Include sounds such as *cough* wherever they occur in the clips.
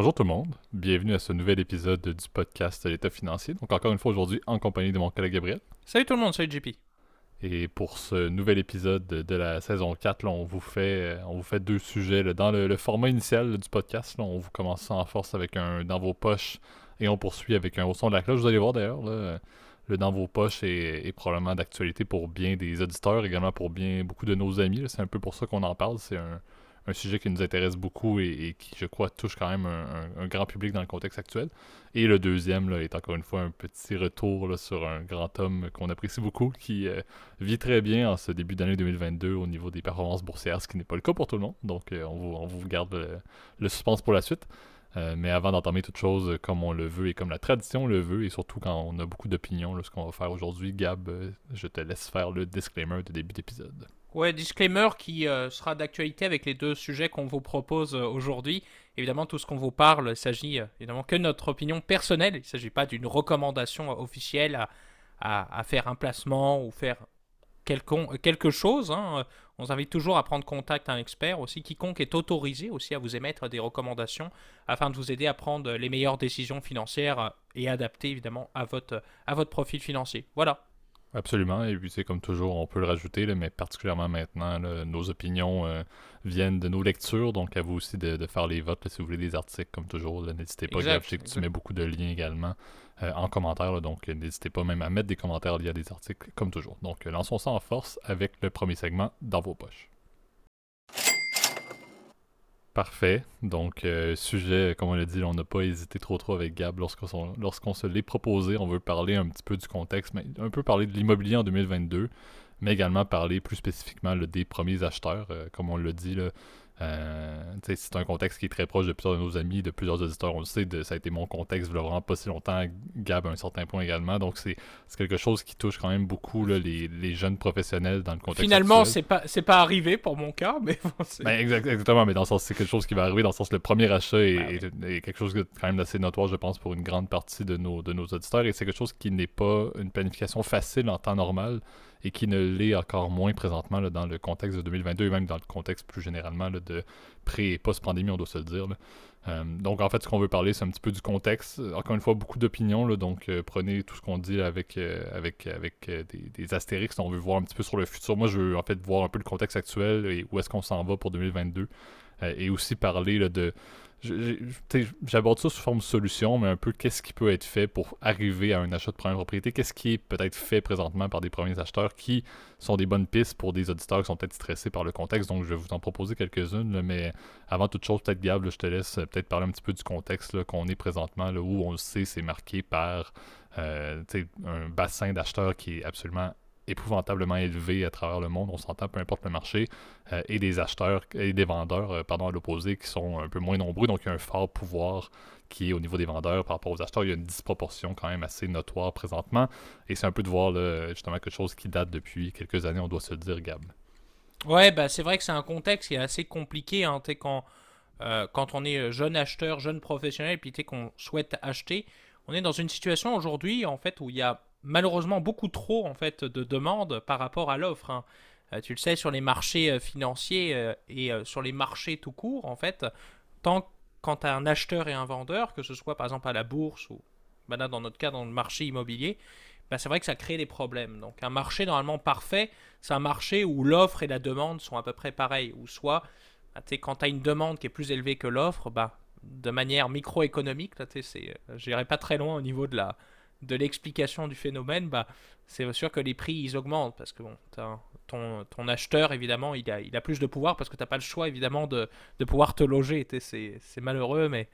Bonjour tout le monde, bienvenue à ce nouvel épisode du podcast L'État financier. Donc encore une fois aujourd'hui en compagnie de mon collègue Gabriel. Salut tout le monde, salut JP. Et pour ce nouvel épisode de la saison 4, on, vous fait, on vous fait deux sujets. Dans le, format initial du podcast, on vous commence en force avec un dans vos poches et on poursuit avec un au son de la cloche. Vous allez voir d'ailleurs, le dans vos poches est, probablement d'actualité pour bien des auditeurs, également pour bien beaucoup de nos amis. C'est un peu pour ça qu'on en parle. C'est un, un sujet qui nous intéresse beaucoup et, qui, je crois, touche quand même un, grand public dans le contexte actuel. Et le deuxième là, est encore une fois un petit retour sur un grand homme qu'on apprécie beaucoup, qui euh, vit très bien en ce début d'année 2022 au niveau des performances boursières, ce qui n'est pas le cas pour tout le monde. Donc, euh, on, vous, garde le, suspense pour la suite. Euh, mais avant d'entamer toute chose comme on le veut et comme la tradition le veut, et surtout quand on a beaucoup d'opinions, ce qu'on va faire aujourd'hui, Gab, je te laisse faire le disclaimer de début d'épisode. Ouais, disclaimer qui euh, sera d'actualité avec les deux sujets qu'on vous propose euh, aujourd'hui. Évidemment, tout ce qu'on vous parle, il s'agit euh, évidemment que de notre opinion personnelle. Il ne s'agit pas d'une recommandation officielle à, faire un placement ou faire quelque chose. Hein. On vous invite toujours à prendre contact à un expert aussi. Quiconque est autorisé aussi à vous émettre des recommandations afin de vous aider à prendre les meilleures décisions financières et adaptées évidemment à votre, à votre profil financier. Voilà. Absolument. Et puis, c'est comme toujours, on peut le rajouter, mais particulièrement maintenant, nos opinions euh, viennent de nos lectures. Donc, à vous aussi de, faire les votes si vous voulez des articles, comme toujours. N'hésitez pas. je sais que tu mets beaucoup de liens également euh, en commentaire. donc, n'hésitez pas même à mettre des commentaires liés à des articles, comme toujours. Donc, lançons ça en force avec le premier segment dans vos poches. Parfait. Donc, euh, sujet, comme on l'a dit, on n'a pas hésité trop trop avec Gab lorsqu'on se l'est proposé. On veut parler un petit peu du contexte, mais un peu parler de l'immobilier en 2022, mais également parler plus spécifiquement des premiers acheteurs. Euh, comme on l'a dit, là, euh, c'est un contexte qui est très proche de plusieurs de nos amis, de plusieurs auditeurs. On le sait, ça a été mon contexte vraiment pas si longtemps, Gab à un certain point également. Donc c'est quelque chose qui touche quand même beaucoup les, jeunes professionnels dans le contexte. Finalement, c'est pas c'est pas arrivé pour mon cas, mais *laughs* ben, exactement, mais dans le sens c'est quelque chose qui va arriver, dans le sens le premier achat est, ben quelque chose de quand même assez notoire, je pense, pour une grande partie de nos, de nos auditeurs. Et c'est quelque chose qui n'est pas une planification facile en temps normal et qui ne l'est encore moins présentement dans le contexte de 2022 et même dans le contexte plus généralement de pré- et post-pandémie, on doit se le dire. Euh, donc en fait, ce qu'on veut parler, c'est un petit peu du contexte. Encore une fois, beaucoup d'opinions, donc euh, prenez tout ce qu'on dit avec, euh, avec, avec des, des, astérix. On veut voir un petit peu sur le futur. Moi, je veux en fait voir un peu le contexte actuel et où est-ce qu'on s'en va pour 2022. et aussi parler de j'aborde ça sous forme de solution, mais un peu qu'est-ce qui peut être fait pour arriver à un achat de première propriété, qu'est-ce qui est peut-être fait présentement par des premiers acheteurs qui sont des bonnes pistes pour des auditeurs qui sont peut-être stressés par le contexte? Donc, je vais vous en proposer quelques-unes, mais avant toute chose, peut-être Gab, je te laisse peut-être parler un petit peu du contexte qu'on est présentement, là, où on le sait, c'est marqué par euh, un bassin d'acheteurs qui est absolument épouvantablement élevé à travers le monde, on s'entend peu importe le marché, euh, et des acheteurs et des vendeurs, euh, pardon, à l'opposé, qui sont un peu moins nombreux, donc il y a un fort pouvoir qui est au niveau des vendeurs par rapport aux acheteurs. Il y a une disproportion quand même assez notoire présentement, et c'est un peu de voir justement quelque chose qui date depuis quelques années, on doit se dire, Gab. Ouais, bah, c'est vrai que c'est un contexte qui est assez compliqué hein, quand, euh, quand on est jeune acheteur, jeune professionnel, et puis qu'on souhaite acheter. On est dans une situation aujourd'hui en fait où il y a malheureusement beaucoup trop en fait de demandes par rapport à l'offre. Hein. Euh, tu le sais sur les marchés euh, financiers euh, et sur les marchés tout court en fait, tant quand tu un acheteur et un vendeur, que ce soit par exemple à la bourse ou bah dans notre cas dans le marché immobilier, bah c'est vrai que ça crée des problèmes. Donc un marché normalement parfait, c'est un marché où l'offre et la demande sont à peu près pareilles. Ou soit, bah, quand tu as une demande qui est plus élevée que l'offre, bah, de manière microéconomique, je n'irai pas très loin au niveau de la, de l'explication du phénomène, bah, c'est sûr que les prix ils augmentent parce que bon, ton, ton, acheteur évidemment il a, il a plus de pouvoir parce que tu n'as pas le choix évidemment de, de pouvoir te loger. C'est malheureux, mais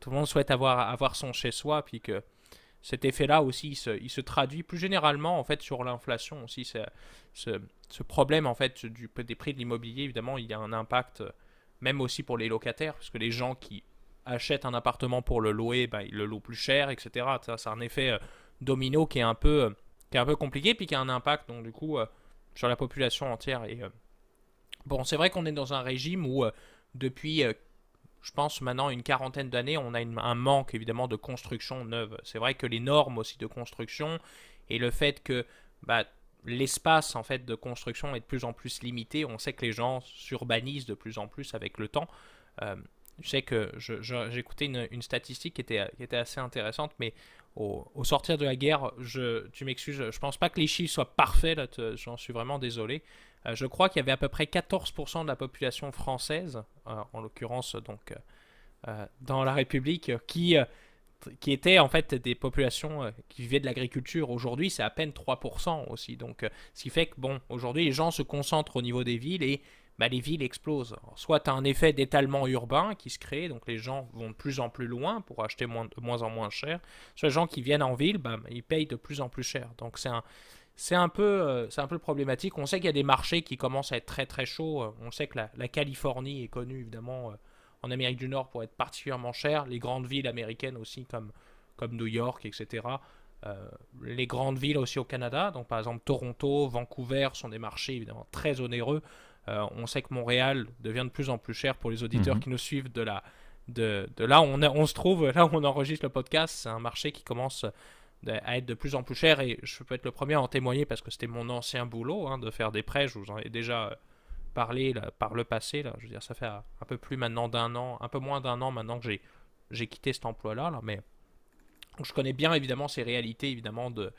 tout le monde souhaite avoir, avoir son chez soi, puis que cet effet-là aussi il se, il se, traduit plus généralement en fait sur l'inflation aussi. Ce, ce, problème en fait du, des prix de l'immobilier évidemment il y a un impact même aussi pour les locataires parce que les gens qui achète un appartement pour le louer, bah, il le loue plus cher, etc. Ça, c'est un effet euh, domino qui est un peu, euh, qui est un peu compliqué, puis qui a un impact donc du coup euh, sur la population entière. Et bon, c'est vrai qu'on est dans un régime où depuis, je pense maintenant une quarantaine d'années, on a un manque évidemment de construction neuve. C'est vrai que les normes aussi de construction et le fait que bah, l'espace en fait de construction est de plus en plus limité. On sait que les gens s'urbanisent de plus en plus avec le temps je sais que j'écoutais une, statistique qui était, assez intéressante, mais au, sortir de la guerre, tu m'excuses, je pense pas que les chiffres soient parfaits, j'en suis vraiment désolé. Euh, je crois qu'il y avait à peu près 14% de la population française, euh, en l'occurrence donc euh, dans la République, qui, qui étaient en fait des populations qui vivaient de l'agriculture. Aujourd'hui, c'est à peine 3% aussi. Donc, ce qui fait que, bon, aujourd'hui, les gens se concentrent au niveau des villes et bah, les villes explosent. soit tu as un effet d'étalement urbain qui se crée, donc les gens vont de plus en plus loin pour acheter de moins en moins cher. Soit les gens qui viennent en ville, bah, ils payent de plus en plus cher. Donc c'est un, c'est un, peu, euh, c'est un peu problématique. On sait qu'il y a des marchés qui commencent à être très très chauds. Euh, on sait que la, Californie est connue évidemment euh, en Amérique du Nord pour être particulièrement chère. Les grandes villes américaines aussi comme, comme New York, etc. les grandes villes aussi au Canada, donc par exemple Toronto, Vancouver sont des marchés évidemment très onéreux. On sait que Montréal devient de plus en plus cher pour les auditeurs mhm. qui nous suivent de, la, de, de là où on, on, se trouve, là où on enregistre le podcast. C'est un marché qui commence à être de plus en plus cher et je peux être le premier à en témoigner parce que c'était mon ancien boulot hein, de faire des prêts, je vous en ai déjà euh, parlé par le passé, là, je veux dire ça fait un peu plus maintenant d'un an, un peu moins d'un an maintenant que j'ai, j'ai quitté cet emploi-là, là, mais je connais bien évidemment ces réalités évidemment de,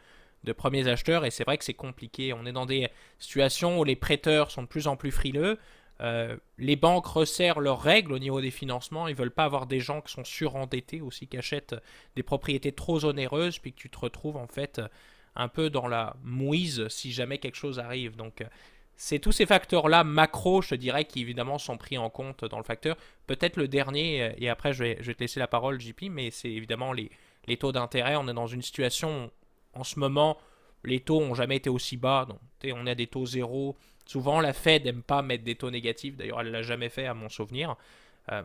de premiers acheteurs et c'est vrai que c'est compliqué, on est dans des situations où les prêteurs sont de plus en plus frileux, euh, les banques resserrent leurs règles au niveau des financements. Ils veulent pas avoir des gens qui sont surendettés aussi, qui achètent des propriétés trop onéreuses, puis que tu te retrouves en fait un peu dans la mouise si jamais quelque chose arrive. Donc c'est tous ces facteurs-là macro, je dirais, qui évidemment sont pris en compte dans le facteur. Peut-être le dernier, et après je vais, te laisser la parole, JP, mais c'est évidemment les, les taux d'intérêt. On est dans une situation en ce moment, les taux n'ont jamais été aussi bas. Donc, on a des taux zéro Souvent, la Fed n'aime pas mettre des taux négatifs. D'ailleurs, elle ne l'a jamais fait à mon souvenir. Euh,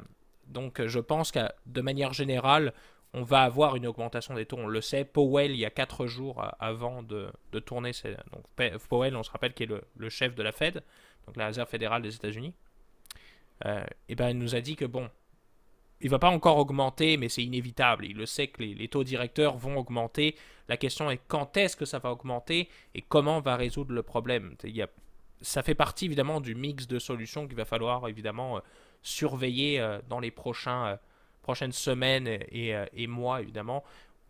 donc, je pense que de manière générale, on va avoir une augmentation des taux. On le sait. Powell, il y a 4 jours avant de, tourner, donc Powell, on se rappelle, qui est le, chef de la Fed, donc la Réserve fédérale des États-Unis, euh, ben, nous a dit que bon, il va pas encore augmenter, mais c'est inévitable. Il le sait que les, taux directeurs vont augmenter. La question est quand est-ce que ça va augmenter et comment va résoudre le problème. Ça fait partie évidemment du mix de solutions qu'il va falloir évidemment euh, surveiller euh, dans les euh, prochaines semaines et, mois évidemment.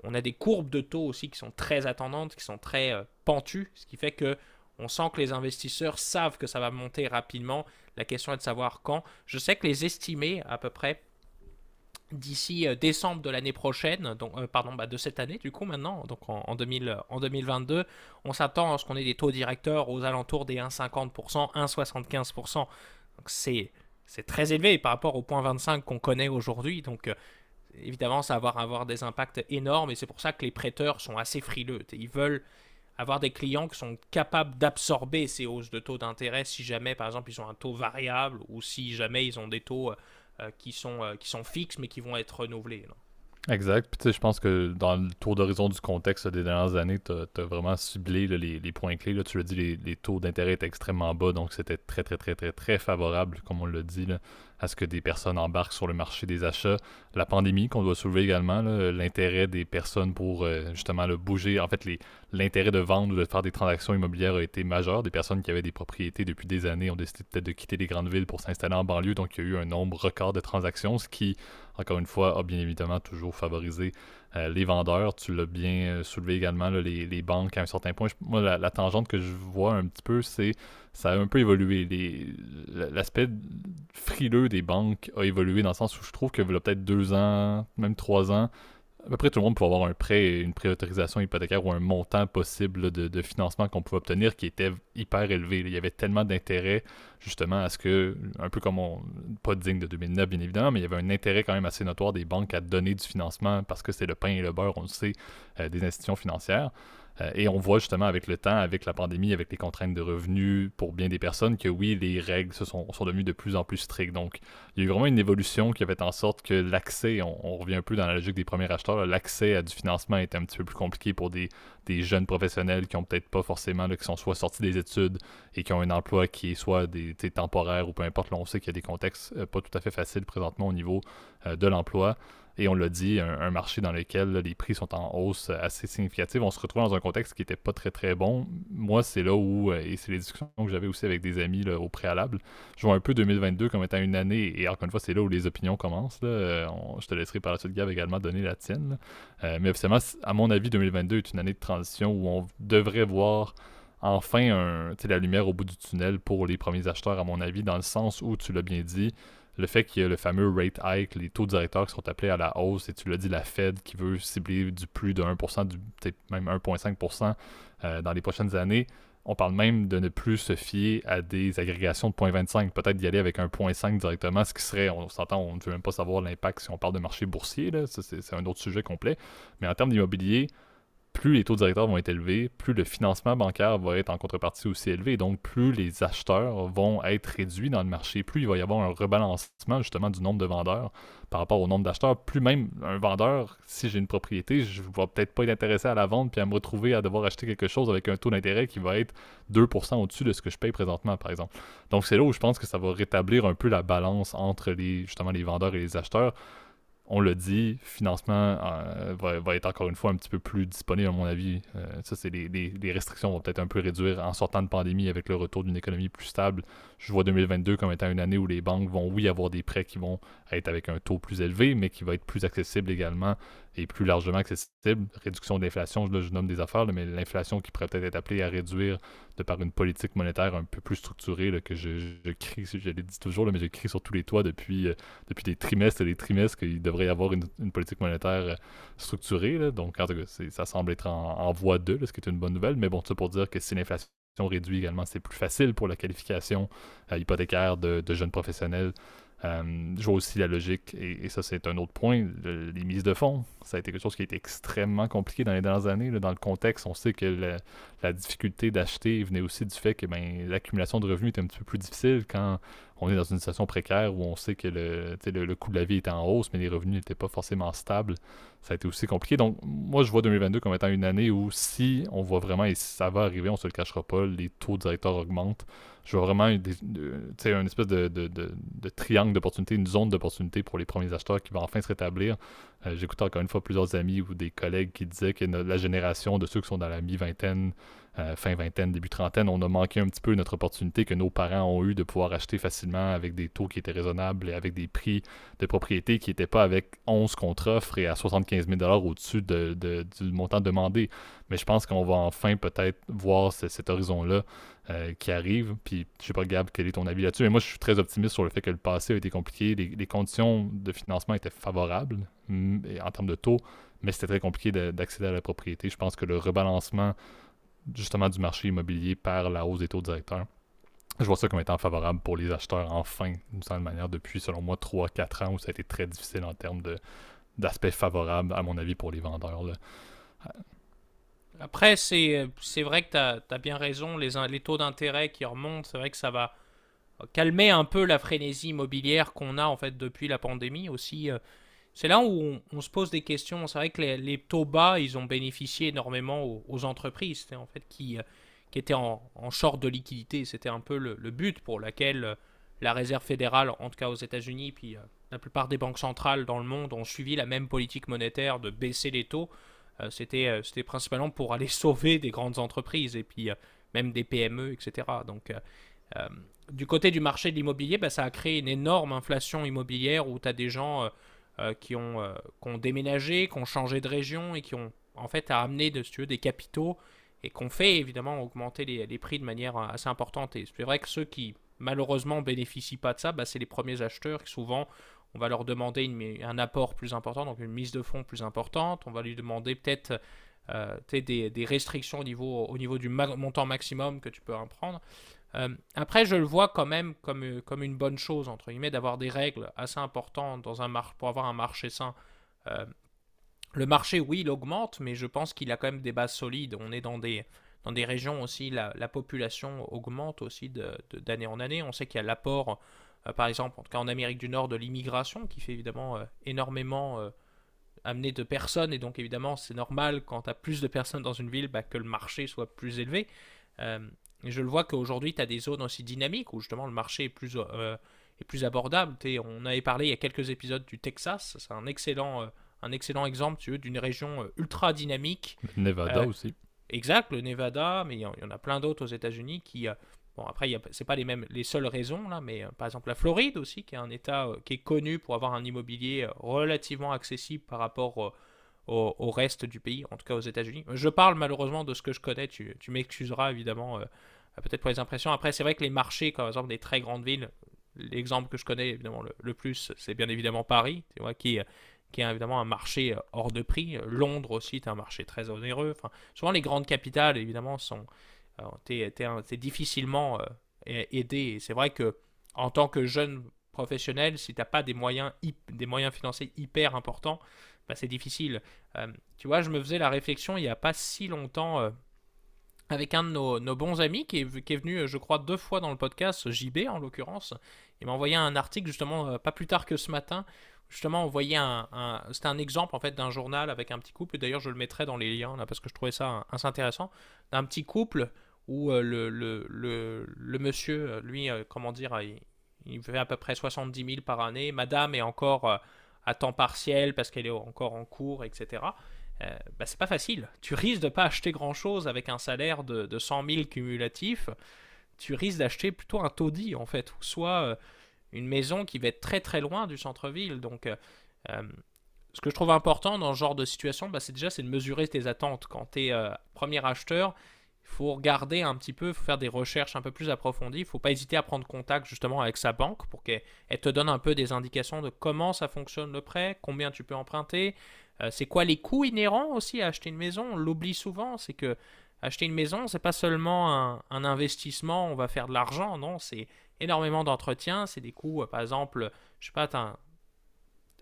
On a des courbes de taux aussi qui sont très attendantes, qui sont très pentues, ce qui fait que on sent que les investisseurs savent que ça va monter rapidement. La question est de savoir quand. Je sais que les estimés à peu près d'ici euh, décembre de l'année prochaine, donc, euh, pardon, bah, de cette année du coup maintenant, donc en, 2000, en 2022, on s'attend à ce qu'on ait des taux directeurs aux alentours des 1,50%, 1,75%. Donc c'est, c'est très élevé par rapport au point 25 qu'on connaît aujourd'hui. Donc euh, évidemment, ça va avoir, des impacts énormes et c'est pour ça que les prêteurs sont assez frileux. Ils veulent avoir des clients qui sont capables d'absorber ces hausses de taux d'intérêt si jamais, par exemple, ils ont un taux variable ou si jamais ils ont des taux qui, sont, euh, qui sont fixes mais qui vont être renouvelés. Exact. Puis tu sais, je pense que dans le tour d'horizon du contexte des dernières années, tu as, vraiment ciblé les, les, points clés. Là. Tu l'as dit, les, les, taux d'intérêt étaient extrêmement bas, donc c'était très, très, très, très, très favorable, comme on l'a dit. Là à ce que des personnes embarquent sur le marché des achats. La pandémie qu'on doit soulever également, l'intérêt des personnes pour euh, justement le bouger. En fait, l'intérêt de vendre ou de faire des transactions immobilières a été majeur. Des personnes qui avaient des propriétés depuis des années ont décidé peut-être de quitter les grandes villes pour s'installer en banlieue. Donc, il y a eu un nombre record de transactions, ce qui, encore une fois, a bien évidemment toujours favorisé euh, les vendeurs. Tu l'as bien euh, soulevé également, les, les, banques à un certain point. moi, la, tangente que je vois un petit peu, c'est ça a un peu évolué. L'aspect frileux des banques a évolué dans le sens où je trouve que y a peut-être deux ans, même trois ans, à peu près tout le monde pouvait avoir un prêt, une préautorisation hypothécaire ou un montant possible de, financement qu'on pouvait obtenir qui était hyper élevé. Il y avait tellement d'intérêt justement à ce que, un peu comme on, pas digne de 2009 bien évidemment, mais il y avait un intérêt quand même assez notoire des banques à donner du financement parce que c'est le pain et le beurre, on le sait, euh, des institutions financières. Euh, et on voit justement avec le temps, avec la pandémie, avec les contraintes de revenus pour bien des personnes, que oui, les règles se sont, sont devenues de plus en plus strictes. Donc, il y a eu vraiment une évolution qui a fait en sorte que l'accès, on, revient un peu dans la logique des premiers acheteurs, l'accès à du financement était un petit peu plus compliqué pour des, jeunes professionnels qui ont peut-être pas forcément, qui sont soit sortis des études et qui ont un emploi qui est soit des, temporaire ou peu importe. Là, on sait qu'il y a des contextes pas tout à fait faciles présentement au niveau de l'emploi. Et on l'a dit, un, marché dans lequel les prix sont en hausse assez significative. On se retrouve dans un contexte qui n'était pas très très bon. Moi, c'est là où, et c'est les discussions que j'avais aussi avec des amis au préalable, je vois un peu 2022 comme étant une année, et encore une fois, c'est là où les opinions commencent. je te laisserai par la suite, Gab, également donner la tienne. mais officiellement, à mon avis, 2022 est une année de transition où on devrait voir enfin un, la lumière au bout du tunnel pour les premiers acheteurs, à mon avis, dans le sens où, tu l'as bien dit, le fait qu'il y a le fameux rate hike, les taux directeurs qui sont appelés à la hausse, et tu l'as dit, la Fed qui veut cibler du plus de 1%, du, peut-être même 1,5% euh, dans les prochaines années. On parle même de ne plus se fier à des agrégations de 0.25, peut-être d'y aller avec un 0.5 directement, ce qui serait, on s'entend, on ne veut même pas savoir l'impact si on parle de marché boursier, là, ça c'est un autre sujet complet. Mais en termes d'immobilier, plus les taux directeurs vont être élevés, plus le financement bancaire va être en contrepartie aussi élevé, donc plus les acheteurs vont être réduits dans le marché, plus il va y avoir un rebalancement justement du nombre de vendeurs par rapport au nombre d'acheteurs, plus même un vendeur, si j'ai une propriété, je ne vais peut-être pas être intéressé à la vente puis à me retrouver à devoir acheter quelque chose avec un taux d'intérêt qui va être 2% au-dessus de ce que je paye présentement, par exemple. Donc c'est là où je pense que ça va rétablir un peu la balance entre les, justement les vendeurs et les acheteurs on le dit, financement euh, va, être encore une fois un petit peu plus disponible, à mon avis. Euh, ça, c'est les, restrictions vont peut-être un peu réduire en sortant de pandémie avec le retour d'une économie plus stable. Je vois 2022 comme étant une année où les banques vont, oui, avoir des prêts qui vont être avec un taux plus élevé, mais qui va être plus accessible également et plus largement accessible. Réduction de l'inflation, là, je nomme des affaires, mais l'inflation qui pourrait peut-être être appelée à réduire de par une politique monétaire un peu plus structurée que je, je, crie, je l'ai dit toujours, mais je crie sur tous les toits depuis, euh, depuis des trimestres et des trimestres qu'il devrait y avoir une, politique monétaire euh, structurée. Donc, en tout cas, ça semble être en, voie de, ce qui est une bonne nouvelle. Mais bon, ça pour dire que si l'inflation réduit également, c'est plus facile pour la qualification euh, hypothécaire de jeunes professionnels euh, je vois aussi la logique, et, ça c'est un autre point, les mises de fonds. Ça a été quelque chose qui a été extrêmement compliqué dans les dernières années. dans le contexte, on sait que la difficulté d'acheter venait aussi du fait que ben, l'accumulation de revenus était un petit peu plus difficile quand on est dans une situation précaire où on sait que le, le, coût de la vie était en hausse, mais les revenus n'étaient pas forcément stables. Ça a été aussi compliqué. Donc, moi, je vois 2022 comme étant une année où si on voit vraiment, et ça va arriver, on se le cachera pas, les taux directeurs augmentent. Je vois vraiment une, espèce de, triangle d'opportunité, une zone d'opportunité pour les premiers acheteurs qui va enfin se rétablir. Euh, j'écoutais encore une fois plusieurs amis ou des collègues qui disaient que la génération de ceux qui sont dans la mi-vingtaine, euh, fin vingtaine, début trentaine, on a manqué un petit peu notre opportunité que nos parents ont eu de pouvoir acheter facilement avec des taux qui étaient raisonnables et avec des prix de propriété qui n'étaient pas avec 11 contre-offres et à 75 000 au-dessus du montant demandé. Mais je pense qu'on va enfin peut-être voir cet horizon-là euh, qui arrive. Puis je sais pas, Gab, quel est ton avis là-dessus? Mais moi, je suis très optimiste sur le fait que le passé a été compliqué. Les, conditions de financement étaient favorables en termes de taux, mais c'était très compliqué d'accéder à la propriété. Je pense que le rebalancement justement du marché immobilier par la hausse des taux directeurs. Je vois ça comme étant favorable pour les acheteurs, enfin, d'une certaine manière, depuis, selon moi, 3-4 ans où ça a été très difficile en termes d'aspect favorable, à mon avis, pour les vendeurs. Après, c'est vrai que tu as, bien raison, les, les taux d'intérêt qui remontent, c'est vrai que ça va calmer un peu la frénésie immobilière qu'on a en fait depuis la pandémie aussi. C'est là où on, se pose des questions. C'est vrai que les, taux bas, ils ont bénéficié énormément aux, entreprises, en fait qui, euh, qui étaient en, short de liquidité. C'était un peu le, but pour lequel euh, la Réserve fédérale, en tout cas aux États-Unis, puis euh, la plupart des banques centrales dans le monde ont suivi la même politique monétaire de baisser les taux. C'était c'était principalement pour aller *laughs* sauver des grandes entreprises et puis même des PME, etc. Donc du côté du marché de l'immobilier, bah, ça a créé une énorme inflation immobilière où tu as des gens euh, qui, ont, euh, qui, ont, déménagé, qui ont changé de région et qui ont en fait amené de, si des capitaux et qui ont fait évidemment augmenter les, prix de manière assez importante. Et c'est vrai que ceux qui malheureusement bénéficient pas de ça, bah, c'est les premiers acheteurs qui souvent on va leur demander un apport plus important, donc une mise de fonds plus importante. On va lui demander peut-être euh, des, restrictions au niveau du montant maximum que tu peux en prendre. Euh, après, je le vois quand même comme, euh, comme une bonne chose, entre guillemets, d'avoir des règles assez importantes dans un mar pour avoir un marché sain. Euh, le marché, oui, il augmente, mais je pense qu'il a quand même des bases solides. On est dans des, dans des régions aussi, la, la population augmente aussi d'année en année. On sait qu'il y a l'apport, par exemple, en tout cas en Amérique du Nord, de l'immigration, qui fait évidemment énormément amener de personnes, et donc évidemment c'est normal quand tu as plus de personnes dans une ville bah, que le marché soit plus élevé. Je le vois qu'aujourd'hui, tu as des zones aussi dynamiques où justement le marché est plus, est plus abordable. on avait parlé il y a quelques épisodes du Texas, c'est un excellent, un excellent exemple tu veux, d'une région ultra dynamique. Nevada aussi. Exact, le Nevada, mais il y, en a plein d'autres aux États-Unis qui. Bon, après, c'est pas les mêmes, les seules raisons là, mais par exemple la Floride aussi, qui est un État qui est connu pour avoir un immobilier relativement accessible par rapport au, reste du pays, en tout cas aux États-Unis. Je parle malheureusement de ce que je connais, tu, tu m'excuseras évidemment, euh, peut-être pour les impressions. Après, c'est vrai que les marchés, par exemple des très grandes villes, l'exemple que je connais évidemment le, plus, c'est bien évidemment Paris, tu vois, qui, qui est évidemment un marché euh, hors de prix. Londres aussi est un marché très onéreux. Souvent les grandes capitales, évidemment, sont. Euh, difficilement aidé. Et c'est vrai que en tant que jeune professionnel, si tu n'as pas des moyens, des moyens financiers hyper importants, bah, c'est difficile. Euh, tu vois, je me faisais la réflexion il n'y a pas si longtemps euh, avec un de nos, bons amis qui est, venu, je crois, deux fois dans le podcast, JB en l'occurrence. Il m'a envoyé un article justement euh, pas plus tard que ce matin. Justement, on voyait un, c'était un exemple en fait d'un journal avec un petit couple. D'ailleurs, je le mettrai dans les liens là parce que je trouvais ça assez intéressant. D'un petit couple où le, monsieur, lui, comment dire, il, il, fait à peu près 70 000 par année. Madame est encore à temps partiel parce qu'elle est encore en cours, etc. Euh, bah, c'est pas facile. Tu risques de pas acheter grand chose avec un salaire de, de 100 000 cumulatif. Tu risques d'acheter plutôt un taudis en fait, ou soit euh, une maison qui va être très très loin du centre-ville. Donc, euh, ce que je trouve important dans ce genre de situation, bah, c'est déjà de mesurer tes attentes. Quand tu es premier acheteur, faut regarder un petit peu, il faut faire des recherches un peu plus approfondies. Il ne faut pas hésiter à prendre contact justement avec sa banque pour qu'elle te donne un peu des indications de comment ça fonctionne le prêt, combien tu peux emprunter, euh, c'est quoi les coûts inhérents aussi à acheter une maison? On l'oublie souvent, c'est que acheter une maison, c'est pas seulement un, investissement, on va faire de l'argent, non, c'est énormément d'entretien, c'est des coûts, euh, par exemple, je sais pas, as un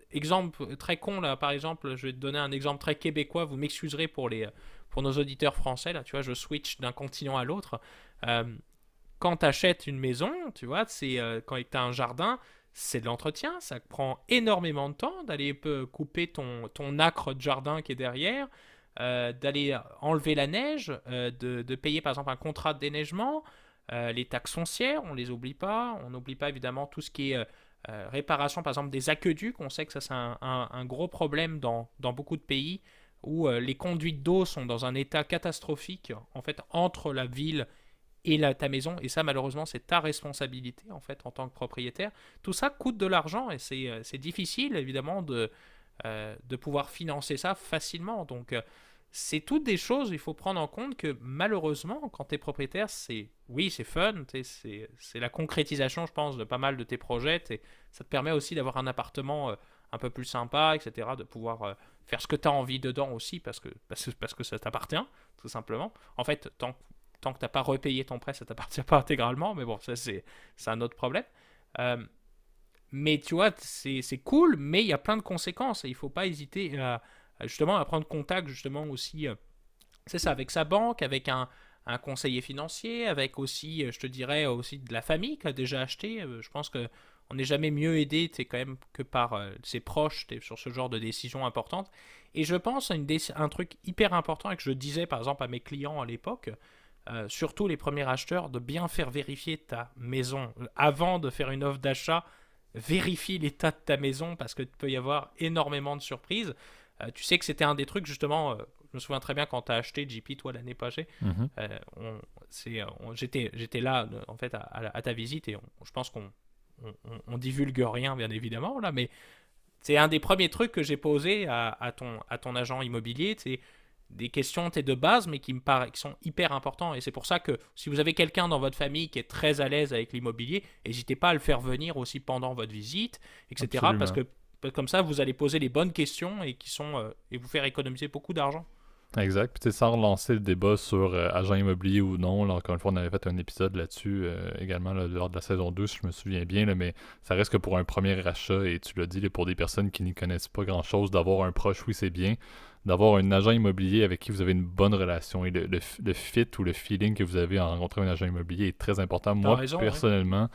exemple très con là, par exemple, je vais te donner un exemple très québécois, vous m'excuserez pour nos auditeurs français, là, tu vois, je switch d'un continent à l'autre. Euh, quand tu achètes une maison, tu vois, c'est quand tu as un jardin, c'est de l'entretien, ça prend énormément de temps d'aller couper ton, ton acre de jardin qui est derrière, euh, d'aller enlever la neige, de, de, payer par exemple un contrat de déneigement, les taxes foncières, on les oublie pas, on n'oublie pas évidemment tout ce qui est réparation par exemple des aqueducs, on sait que ça c'est un, gros problème dans, dans beaucoup de pays, où euh, les conduites d'eau sont dans un état catastrophique, en fait, entre la ville et la, ta maison, et ça, malheureusement, c'est ta responsabilité, en fait, en tant que propriétaire. Tout ça coûte de l'argent, et c'est euh, difficile, évidemment, de, euh, de pouvoir financer ça facilement. Donc, c'est toutes des choses, il faut prendre en compte que, malheureusement, quand tu es propriétaire, c'est, oui, c'est fun, c'est la concrétisation, je pense, de pas mal de tes projets, ça te permet aussi d'avoir un appartement un peu plus sympa, etc., de pouvoir faire ce que tu as envie dedans aussi parce que, parce, que ça t'appartient, tout simplement. En fait, tant, tant que tu n'as pas repayé ton prêt, ça t'appartient pas intégralement, mais bon, ça c'est un autre problème. Euh, mais tu vois, c'est cool, mais il y a plein de conséquences et il faut pas hésiter à, justement à prendre contact justement aussi, euh, c'est ça, avec sa banque, avec un, conseiller financier, avec aussi, je te dirais, aussi de la famille qui a déjà acheté. Euh, je pense que on n'est jamais mieux aidé quand même que par euh, ses proches sur ce genre de décision importante. Et je pense à un truc hyper important et que je disais par exemple à mes clients à l'époque, euh, surtout les premiers acheteurs, de bien faire vérifier ta maison avant de faire une offre d'achat. Vérifie l'état de ta maison parce qu'il peut y avoir énormément de surprises. Euh, tu sais que c'était un des trucs justement je me souviens très bien quand tu as acheté JP, toi, l'année passée. Mhm. J'étais là, en fait, à, ta visite et je pense qu'on on, divulgue rien, bien évidemment, là, mais c'est un des premiers trucs que j'ai posé à, ton, à ton agent immobilier. C'est des questions de base, mais qui me paraissent qui sont hyper importants. Et c'est pour ça que si vous avez quelqu'un dans votre famille qui est très à l'aise avec l'immobilier, n'hésitez pas à le faire venir aussi pendant votre visite, etc. Parce que comme ça, vous allez poser les bonnes questions et qui sont euh, et vous faire économiser beaucoup d'argent. Exact. Puis sans relancer le débat sur euh, agent immobilier ou non, là, encore une fois, on avait fait un épisode là-dessus euh, également lors de la saison 2, si je me souviens bien, là, mais ça reste que pour un premier achat, et tu l'as dit, pour des personnes qui n'y connaissent pas grand-chose, d'avoir un proche, oui, c'est bien. D'avoir un agent immobilier avec qui vous avez une bonne relation et le, fit ou le feeling que vous avez en rencontrant un agent immobilier est très important. Moi, personnellement,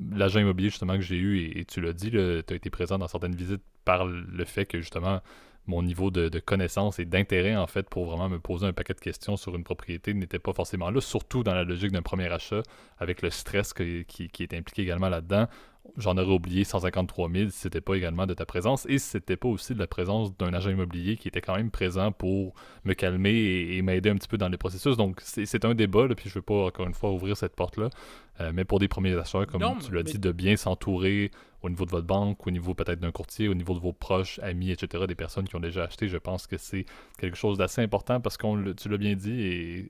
l'agent immobilier justement que j'ai eu, et, tu l'as dit, tu as été présent dans certaines visites par le fait que justement mon niveau de, connaissance et d'intérêt, en fait, pour vraiment me poser un paquet de questions sur une propriété n'était pas forcément là, surtout dans la logique d'un premier achat, avec le stress qui, qui, est impliqué également là-dedans. J'en aurais oublié 153 000 si c'était pas également de ta présence et si c'était pas aussi de la présence d'un agent immobilier qui était quand même présent pour me calmer et, m'aider un petit peu dans les processus. Donc, c'est un débat, là, puis je veux pas encore une fois ouvrir cette porte-là. Euh, mais pour des premiers acheteurs, comme tu l'as dit, de bien s'entourer au niveau de votre banque, au niveau peut-être d'un courtier, au niveau de vos proches, amis, etc., des personnes qui ont déjà acheté, je pense que c'est quelque chose d'assez important parce que tu l'as bien dit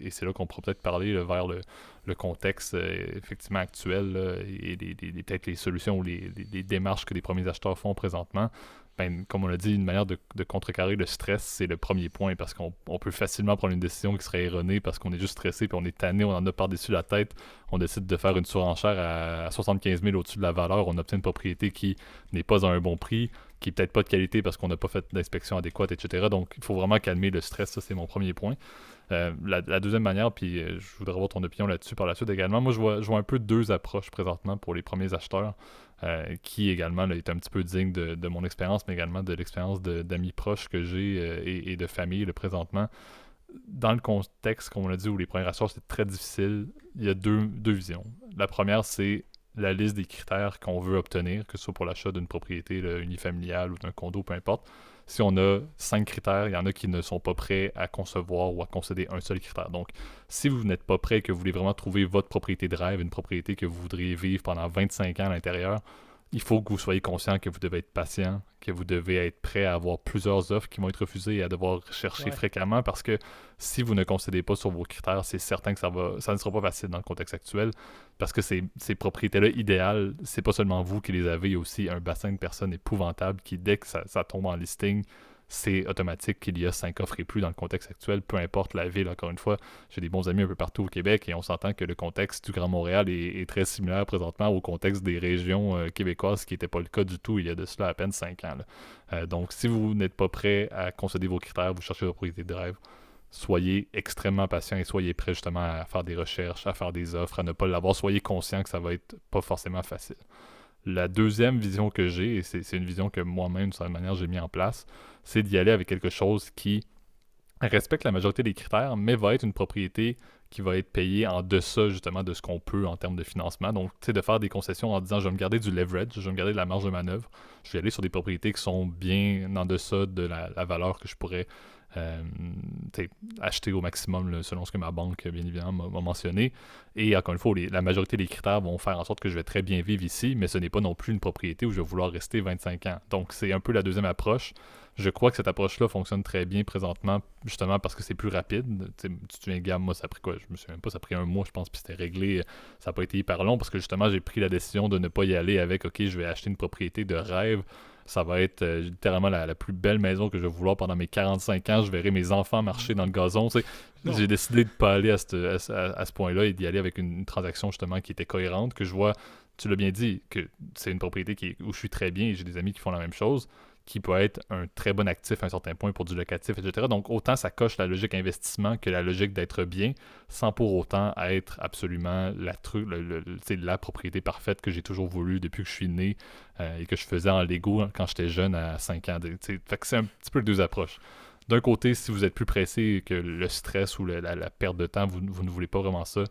et, c'est là qu'on pourra peut-être parler vers le, contexte euh, effectivement actuel et peut-être les solutions ou les, démarches que les premiers acheteurs font présentement. Ben, comme on l'a dit, une manière de, contrecarrer le stress, c'est le premier point parce qu'on peut facilement prendre une décision qui serait erronée parce qu'on est juste stressé puis on est tanné, on en a par-dessus la tête. On décide de faire une surenchère à, 75 000 au-dessus de la valeur. On obtient une propriété qui n'est pas à un bon prix, qui n'est peut-être pas de qualité parce qu'on n'a pas fait d'inspection adéquate, etc. Donc, il faut vraiment calmer le stress. Ça, c'est mon premier point. Euh, la, deuxième manière, puis euh, je voudrais avoir ton opinion là-dessus par la suite également. Moi, je vois un peu deux approches présentement pour les premiers acheteurs. Euh, qui également est un petit peu digne de, mon expérience, mais également de l'expérience d'amis proches que j'ai euh, et, de famille le présentement. Dans le contexte, comme on l'a dit, où les premiers acheteurs, c'est très difficile, il y a deux, visions. La première, c'est la liste des critères qu'on veut obtenir, que ce soit pour l'achat d'une propriété unifamiliale ou d'un condo, peu importe si on a cinq critères, il y en a qui ne sont pas prêts à concevoir ou à concéder un seul critère. Donc, si vous n'êtes pas prêt et que vous voulez vraiment trouver votre propriété de rêve, une propriété que vous voudriez vivre pendant 25 ans à l'intérieur, il faut que vous soyez conscient que vous devez être patient, que vous devez être prêt à avoir plusieurs offres qui vont être refusées et à devoir chercher fréquemment parce que si vous ne concédez pas sur vos critères, c'est certain que ça va ça ne sera pas facile dans le contexte actuel parce que ces, ces propriétés-là idéales, c'est pas seulement vous qui les avez, il y a aussi un bassin de personnes épouvantables qui, dès que ça, ça tombe en listing, c'est automatique qu'il y a cinq offres et plus dans le contexte actuel, peu importe la ville, encore une fois. J'ai des bons amis un peu partout au Québec et on s'entend que le contexte du Grand Montréal est, très similaire présentement au contexte des régions euh, québécoises, ce qui n'était pas le cas du tout il y a de cela à peine cinq ans. Euh, donc, si vous n'êtes pas prêt à concéder vos critères, vous cherchez votre propriété de rêve, soyez extrêmement patient et soyez prêt justement à faire des recherches, à faire des offres, à ne pas l'avoir. Soyez conscient que ça va être pas forcément facile. La deuxième vision que j'ai, et c'est une vision que moi-même, de certaine manière, j'ai mis en place, c'est d'y aller avec quelque chose qui respecte la majorité des critères, mais va être une propriété qui va être payée en deçà justement de ce qu'on peut en termes de financement. Donc, tu sais, de faire des concessions en disant je vais me garder du leverage, je vais me garder de la marge de manœuvre, je vais aller sur des propriétés qui sont bien en deçà de la, valeur que je pourrais euh, acheter au maximum selon ce que ma banque, bien évidemment, m'a mentionné. Et encore une fois, la majorité des critères vont faire en sorte que je vais très bien vivre ici, mais ce n'est pas non plus une propriété où je vais vouloir rester 25 ans. Donc, c'est un peu la deuxième approche. Je crois que cette approche-là fonctionne très bien présentement, justement parce que c'est plus rapide. tu te souviens, gamme, moi, ça a pris quoi? Je me souviens même pas, ça a pris un mois, je pense, puis c'était réglé. Ça n'a pas été hyper long parce que justement, j'ai pris la décision de ne pas y aller avec OK, je vais acheter une propriété de rêve. Ça va être euh, littéralement la, plus belle maison que je vais vouloir pendant mes 45 ans. Je verrai mes enfants marcher dans le gazon. J'ai décidé de ne pas aller à, ce point-là et d'y aller avec une, transaction justement qui était cohérente, que je vois tu l'as bien dit, que c'est une propriété qui, où je suis très bien et j'ai des amis qui font la même chose qui peut être un très bon actif à un certain point pour du locatif, etc. Donc autant ça coche la logique investissement que la logique d'être bien, sans pour autant être absolument la, le, la propriété parfaite que j'ai toujours voulu depuis que je suis né euh, et que je faisais en Lego quand j'étais jeune à 5 ans. Fait c'est un petit peu les deux approches. D'un côté, si vous êtes plus pressé que le stress ou la, perte de temps, vous, vous ne voulez pas vraiment ça,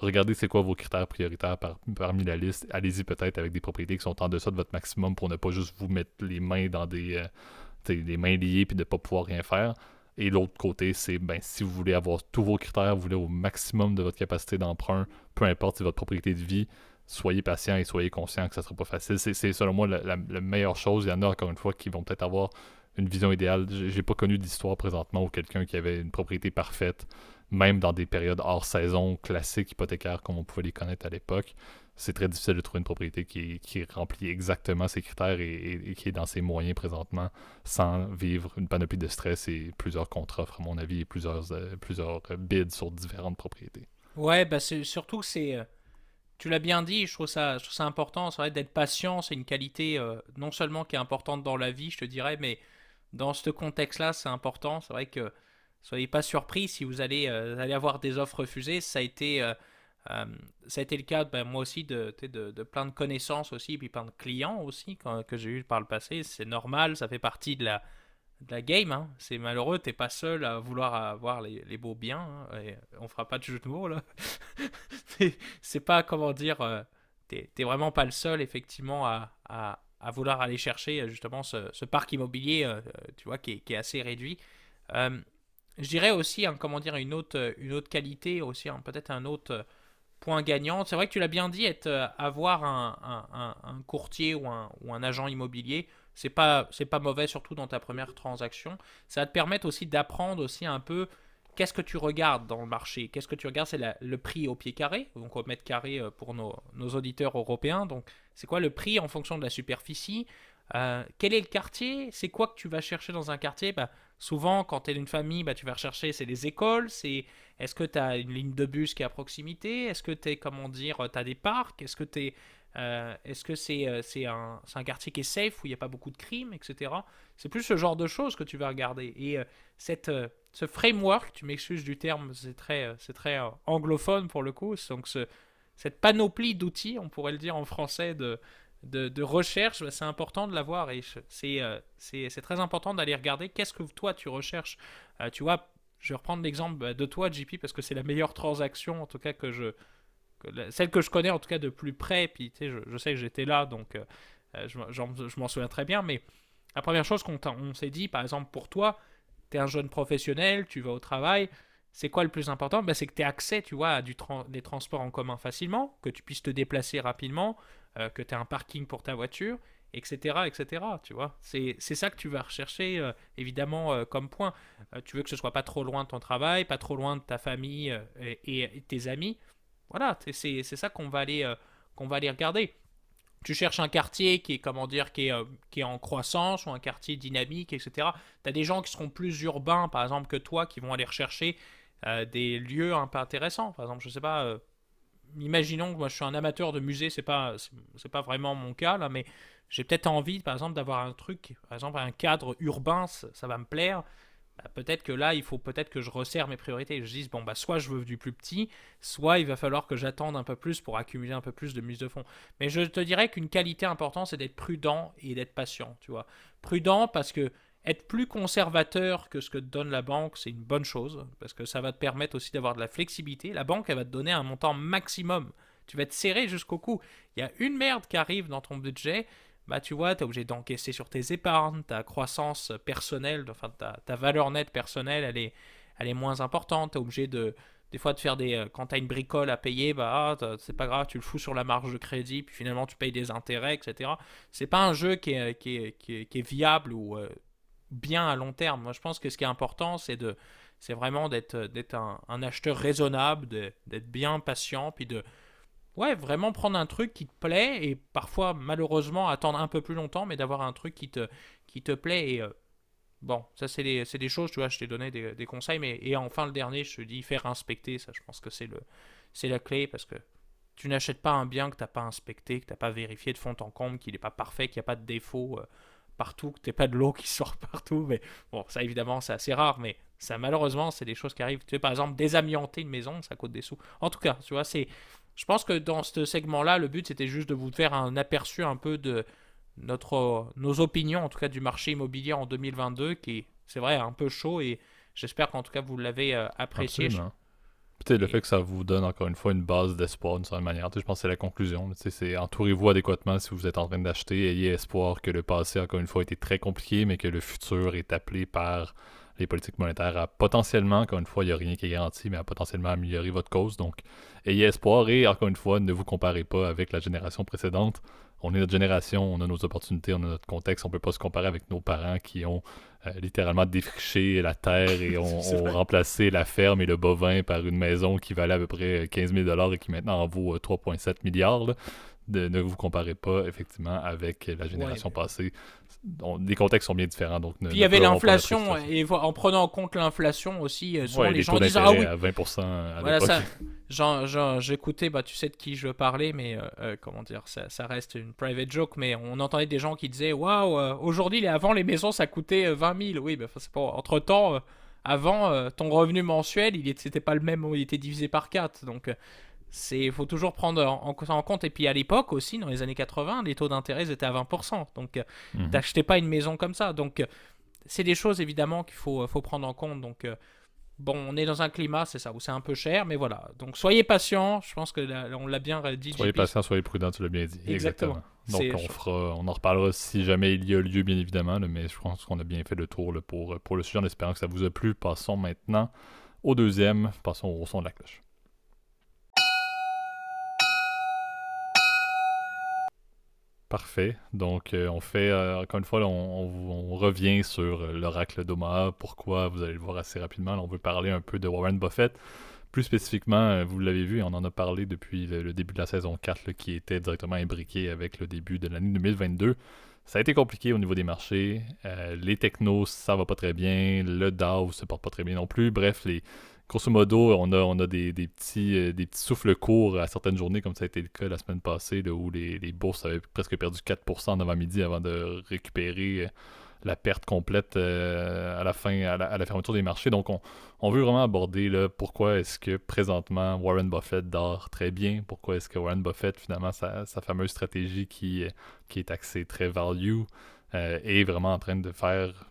regardez c'est quoi vos critères prioritaires parmi la liste. Allez-y peut-être avec des propriétés qui sont en deçà de votre maximum pour ne pas juste vous mettre les mains dans des, euh, mains liées puis de ne pas pouvoir rien faire. Et l'autre côté, c'est ben, si vous voulez avoir tous vos critères, vous voulez au maximum de votre capacité d'emprunt, peu importe si votre propriété de vie, soyez patient et soyez conscient que ça ne sera pas facile. C'est selon moi la, meilleure chose. Il y en a encore une fois qui vont peut-être avoir une vision idéale. J'ai pas connu d'histoire présentement où quelqu'un qui avait une propriété parfaite même dans des périodes hors saison classiques hypothécaires comme on pouvait les connaître à l'époque, c'est très difficile de trouver une propriété qui, remplit exactement ces critères et, qui est dans ses moyens présentement sans vivre une panoplie de stress et plusieurs contre-offres, à mon avis, et plusieurs, euh, plusieurs bids sur différentes propriétés. Ouais, bah surtout c'est. Euh, tu l'as bien dit, je trouve ça, je trouve ça important. C'est vrai d'être patient, c'est une qualité euh, non seulement qui est importante dans la vie, je te dirais, mais dans ce contexte-là, c'est important. C'est vrai que soyez pas surpris si vous allez, euh, allez avoir des offres refusées. Ça a été, euh, euh, ça a été le cas, ben, moi aussi, de, de, de, plein de connaissances aussi, puis plein de clients aussi que j'ai eu par le passé. C'est normal, ça fait partie de la, de la game. Hein. C'est malheureux, t'es pas seul à vouloir avoir les, beaux biens. Hein. Et on fera pas de jeu de mots là. *laughs* c'est pas comment dire. T'es vraiment pas le seul effectivement à, à, à, vouloir aller chercher justement ce, ce parc immobilier, tu vois, qui est, qui est assez réduit. Je dirais aussi, hein, comment dire, une autre, autre qualité aussi, hein, peut-être un autre point gagnant. C'est vrai que tu l'as bien dit, être, avoir un, courtier ou un, agent immobilier c'est pas, pas mauvais, surtout dans ta première transaction. Ça va te permettre aussi d'apprendre aussi un peu qu'est-ce que tu regardes dans le marché. Qu'est-ce que tu regardes? C'est le prix au pied carré, donc au mètre carré euh, pour nos, auditeurs européens. Donc, c'est quoi le prix en fonction de la superficie? Euh, Quel est le quartier? C'est quoi que tu vas chercher dans un quartier? Bah, Souvent, quand tu es une famille, bah, tu vas rechercher c'est les écoles, c'est est-ce que tu as une ligne de bus qui est à proximité? Est-ce que tu comment dire, tu as des parcs? Est-ce que tu euh, est-ce que c'est euh, c'est un, un, quartier qui est safe où il n'y a pas beaucoup de crimes, etc. C'est plus ce genre de choses que tu vas regarder. Et euh, cette, ce framework, tu m'excuses du terme, c'est très, très anglophone pour le coup, donc ce, cette panoplie d'outils, on pourrait le dire en français, de, de, recherche, c'est important de l'avoir et c'est, c'est, très important d'aller regarder qu'est-ce que toi tu recherches. tu vois, je vais reprendre l'exemple bah, de toi, JP, parce que c'est la meilleure transaction, en tout cas, que je, celle que je connais en tout cas de plus près, puis je, je sais que j'étais là, donc euh, euh, je, m'en souviens très bien, mais la première chose qu'on on s'est dit, par exemple pour toi, tu es un jeune professionnel, tu vas au travail, c'est quoi le plus important? Ben, C'est que tu aies accès, tu vois, à du des transports en commun facilement, que tu puisses te déplacer rapidement, euh, que tu aies un parking pour ta voiture, etc. etc. tu vois c'est ça que tu vas rechercher, évidemment, comme point. tu veux que ce soit pas trop loin de ton travail, pas trop loin de ta famille et tes amis. Voilà, c'est ça qu'on va, aller, euh, qu'on va aller regarder. Tu cherches un quartier qui est, comment dire, qui est, euh, qui est en croissance ou un quartier dynamique, etc. Tu as des gens qui seront plus urbains, par exemple, que toi, qui vont aller rechercher euh, des lieux un peu intéressants. Par exemple, je sais pas, imaginons que moi je suis un amateur de musée, c'est pas, c'est pas vraiment mon cas là, mais j'ai peut-être envie, par exemple, d'avoir un truc, par exemple, un cadre urbain, ça va me plaire. Bah, peut-être que là, il faut peut-être que je resserre mes priorités. Je dise, bon, bah, soit je veux du plus petit, soit il va falloir que j'attende un peu plus pour accumuler un peu plus de mise de fonds. Mais je te dirais qu'une qualité importante, c'est d'être prudent et d'être patient, tu vois. Prudent parce que être plus conservateur que ce que te donne la banque, c'est une bonne chose, parce que ça va te permettre aussi d'avoir de la flexibilité. La banque, elle va te donner un montant maximum. Tu vas te serrer jusqu'au cou. Il y a une merde qui arrive dans ton budget, bah tu vois, tu es obligé d'encaisser sur tes épargnes, ta croissance personnelle, enfin ta, valeur nette personnelle, elle est, elle est moins importante, tu es obligé de des fois de faire des euh, quand tu as une bricole à payer, bah ah, c'est pas grave, tu le fous sur la marge de crédit, puis finalement tu payes des intérêts, etc. C'est pas un jeu qui est, qui est, qui est, viable ou euh, bien à long terme. Moi je pense que ce qui est important, c'est de c'est vraiment d'être un, un, acheteur raisonnable, d'être bien patient, puis de ouais, vraiment prendre un truc qui te plaît et parfois, malheureusement, attendre un peu plus longtemps, mais d'avoir un truc qui te, qui te plaît. Et euh, bon, ça, c'est des, des, choses, tu vois, je t'ai donné des, des, conseils. Mais, et enfin, le dernier, je te dis, faire inspecter, ça, je pense que c'est la clé parce que tu n'achètes pas un bien que tu n'as pas inspecté, que tu n'as pas vérifié de fond en comble, qu'il n'est pas parfait, qu'il n'y a pas de défaut euh, partout, que n'as pas de l'eau qui *laughs* sort partout. Mais bon, ça, évidemment, c'est assez rare, mais ça, malheureusement, c'est des choses qui arrivent. Tu sais, par exemple, désamianter une maison, ça coûte des sous. En tout cas, tu vois, c'est je pense que dans ce segment-là, le but c'était juste de vous faire un aperçu un peu de notre, nos opinions, en tout cas du marché immobilier en 2022, qui c'est vrai un peu chaud et j'espère qu'en tout cas vous l'avez euh, apprécié. Peut-être le fait que ça vous donne encore une fois une base d'espoir d'une certaine manière. Je pense que c'est la conclusion. C'est entourez-vous adéquatement si vous êtes en train d'acheter. Ayez espoir que le passé, encore une fois, a été très compliqué, mais que le futur est appelé par les politiques monétaires à potentiellement, encore une fois, il n'y a rien qui est garanti, mais à potentiellement améliorer votre cause. Donc, ayez espoir et, encore une fois, ne vous comparez pas avec la génération précédente. On est notre génération, on a nos opportunités, on a notre contexte. On ne peut pas se comparer avec nos parents qui ont euh, littéralement défriché la terre et *laughs* ont, remplacé la ferme et le bovin par une maison qui valait à peu près 15 000 et qui maintenant en vaut 3,7 euh, milliards. De, ne vous comparez pas effectivement avec la génération passée les contextes sont bien différents. Donc Puis il y avait l'inflation, et en prenant en compte l'inflation aussi, euh, les, gens disent Ah oui, à 20% à voilà ça. *laughs* J'écoutais, bah, tu sais de qui je veux parler, mais euh, euh, comment dire, ça, ça, reste une private joke, mais on entendait des gens qui disaient Waouh, aujourd'hui, avant les maisons ça coûtait 20 000. Oui, bah, c'est pas. Entre temps, avant, ton revenu mensuel, il n'était pas le même, il était divisé par 4. Donc c'est faut toujours prendre en, en, compte et puis à l'époque aussi dans les années 80 les taux d'intérêt étaient à 20% donc euh, mhm. t'achetais pas une maison comme ça donc c'est des choses évidemment qu'il faut, faut prendre en compte. Donc, bon, on est dans un climat, c'est ça, où c'est un peu cher, mais voilà. Donc, soyez patients. Je pense que on l'a bien dit. Soyez patients, soyez prudents, tu l'as bien dit. Exactement. Donc, on, fera, on en reparlera si jamais il y a lieu, bien évidemment. mais je pense qu'on a bien fait le tour pour, pour le sujet en espérant que ça vous a plu. Passons maintenant au deuxième. Passons au son de la cloche. Parfait. Donc, euh, on fait, euh, encore une fois, on, revient sur euh, l'oracle d'Omaha. Pourquoi Vous allez le voir assez rapidement. on veut parler un peu de Warren Buffett. Plus spécifiquement, vous l'avez vu, on en a parlé depuis le, début de la saison 4, qui était directement imbriqué avec le début de l'année 2022. Ça a été compliqué au niveau des marchés. les technos, ça va pas très bien. Le Dow se porte pas très bien non plus. Bref, les, grosso modo, on a, on a des, petits, euh, des petits souffles courts à certaines journées, comme ça a été le cas la semaine passée, où les, les, bourses avaient presque perdu 4% en avant-midi avant de récupérer euh, la perte complète euh, à la fin, à la, fermeture des marchés. Donc, on, veut vraiment aborder là, pourquoi est-ce que présentement Warren Buffett dort très bien, pourquoi est-ce que Warren Buffett, finalement, sa, sa fameuse stratégie qui, qui est axée très value, est vraiment en train de faire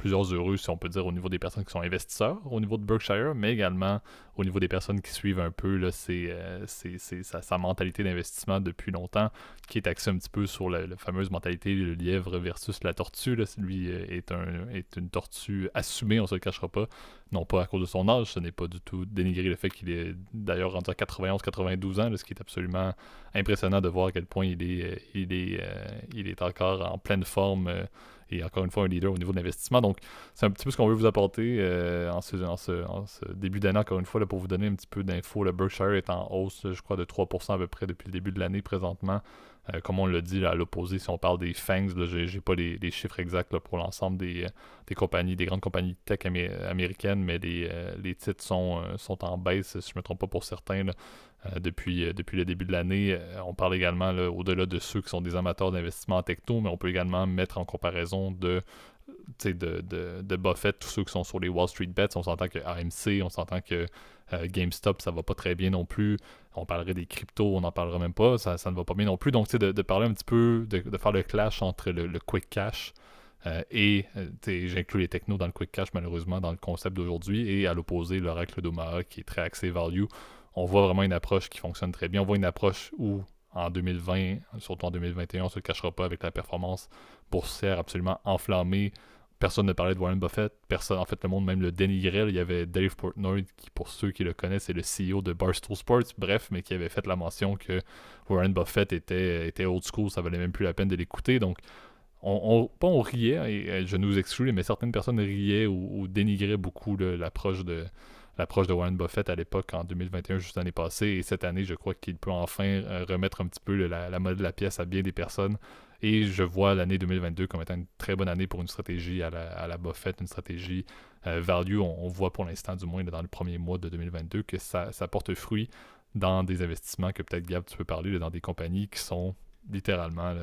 plusieurs heureux, si on peut dire, au niveau des personnes qui sont investisseurs, au niveau de Berkshire, mais également au niveau des personnes qui suivent un peu là, euh, sa, mentalité d'investissement depuis longtemps, qui est axée un petit peu sur la, fameuse mentalité le lièvre versus la tortue. Là. Lui euh, est, un, est une tortue assumée, on ne se le cachera pas, non pas à cause de son âge, ce n'est pas du tout dénigrer le fait qu'il est d'ailleurs rendu à 91-92 ans, ce qui est absolument impressionnant de voir à quel point il est, euh, il est, il est encore en pleine forme et encore une fois un leader au niveau de l'investissement. Donc, c'est un petit peu ce qu'on veut vous apporter euh, en, ce, début d'année, encore une fois, pour vous donner un petit peu d'infos. Le Berkshire est en hausse, je crois, de 3% à peu près depuis le début de l'année présentement. Euh, comme on l'a dit à l'opposé, si on parle des FANGs, je n'ai pas les, chiffres exacts pour l'ensemble des, compagnies, des grandes compagnies tech américaines, mais les, euh, titres sont, en baisse, si je ne me trompe pas pour certains. Euh, depuis, euh, depuis le début de l'année. Euh, on parle également, au-delà de ceux qui sont des amateurs d'investissement en techno, mais on peut également mettre en comparaison de de, de, de, Buffett, tous ceux qui sont sur les Wall Street Bets, on s'entend que AMC, on s'entend que GameStop, ça va pas très bien non plus. On parlerait des cryptos, on n'en parlera même pas, ça, ça, ne va pas bien non plus. Donc, de, de parler un petit peu, de, faire le clash entre le, quick cash et, j'inclus les technos dans le quick cash malheureusement dans le concept d'aujourd'hui, et à l'opposé, l'oracle d'Omaha qui est très axé value on voit vraiment une approche qui fonctionne très bien. On voit une approche où, en 2020, surtout en 2021, on ne se cachera pas avec la performance boursière absolument enflammée. Personne ne parlait de Warren Buffett. Personne, en fait, le monde même le dénigrait. Il y avait Dave Portnoy, qui, pour ceux qui le connaissent, est le CEO de Barstool Sports. Bref, mais qui avait fait la mention que Warren Buffett était, était old school. Ça valait même plus la peine de l'écouter. Donc, on, pas on riait, et je nous exclus, mais certaines personnes riaient ou, dénigraient beaucoup l'approche de, l'approche de Warren Buffett à l'époque en 2021, juste l'année passée. Et cette année, je crois qu'il peut enfin euh, remettre un petit peu la, mode de la pièce à bien des personnes. Et je vois l'année 2022 comme étant une très bonne année pour une stratégie à la, Buffett, une stratégie euh, value. On, voit pour l'instant, du moins dans le premier mois de 2022, que ça, porte fruit dans des investissements que peut-être Gab, tu peux parler, dans des compagnies qui sont littéralement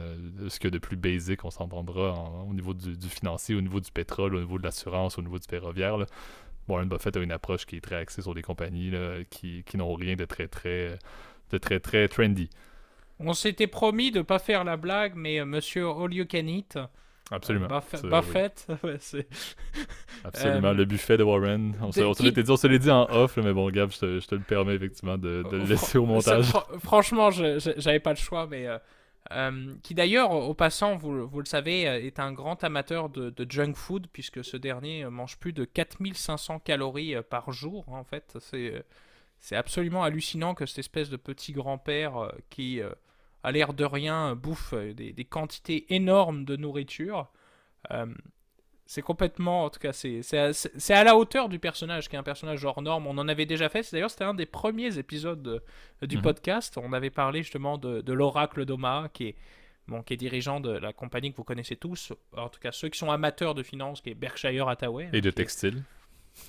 ce que de plus basique on s'entendra au niveau du, financier, au niveau du pétrole, au niveau de l'assurance, au niveau du ferroviaire. Warren Buffett a une approche qui est très axée sur des compagnies qui, n'ont rien de très très de très très trendy. On s'était promis de ne pas faire la blague, mais euh, Monsieur All You Can Eat. Absolument. Buffett, *laughs* *laughs* Absolument, le buffet de Warren. On se, l'est dit, en off, mais bon, Gab, je te, le permets effectivement de, le laisser au montage. franchement, j'avais pas le choix, mais euh, euh, qui d'ailleurs, au passant, vous, le savez, euh, est un grand amateur de, junk food, puisque ce dernier euh, mange plus de 4500 calories par jour, en fait. C'est, absolument hallucinant que cette espèce de petit grand-père qui, a l'air de rien, bouffe des, quantités énormes de nourriture c'est complètement, en tout cas, c'est à, la hauteur du personnage, qui est un personnage hors norme. On en avait déjà fait, d'ailleurs, c'était un des premiers épisodes du mhm. podcast. On avait parlé justement de, l'oracle d'Oma, qui est, bon, qui est dirigeant de la compagnie que vous connaissez tous, en tout cas ceux qui sont amateurs de finance, qui est Berkshire Hathaway. Et de textile.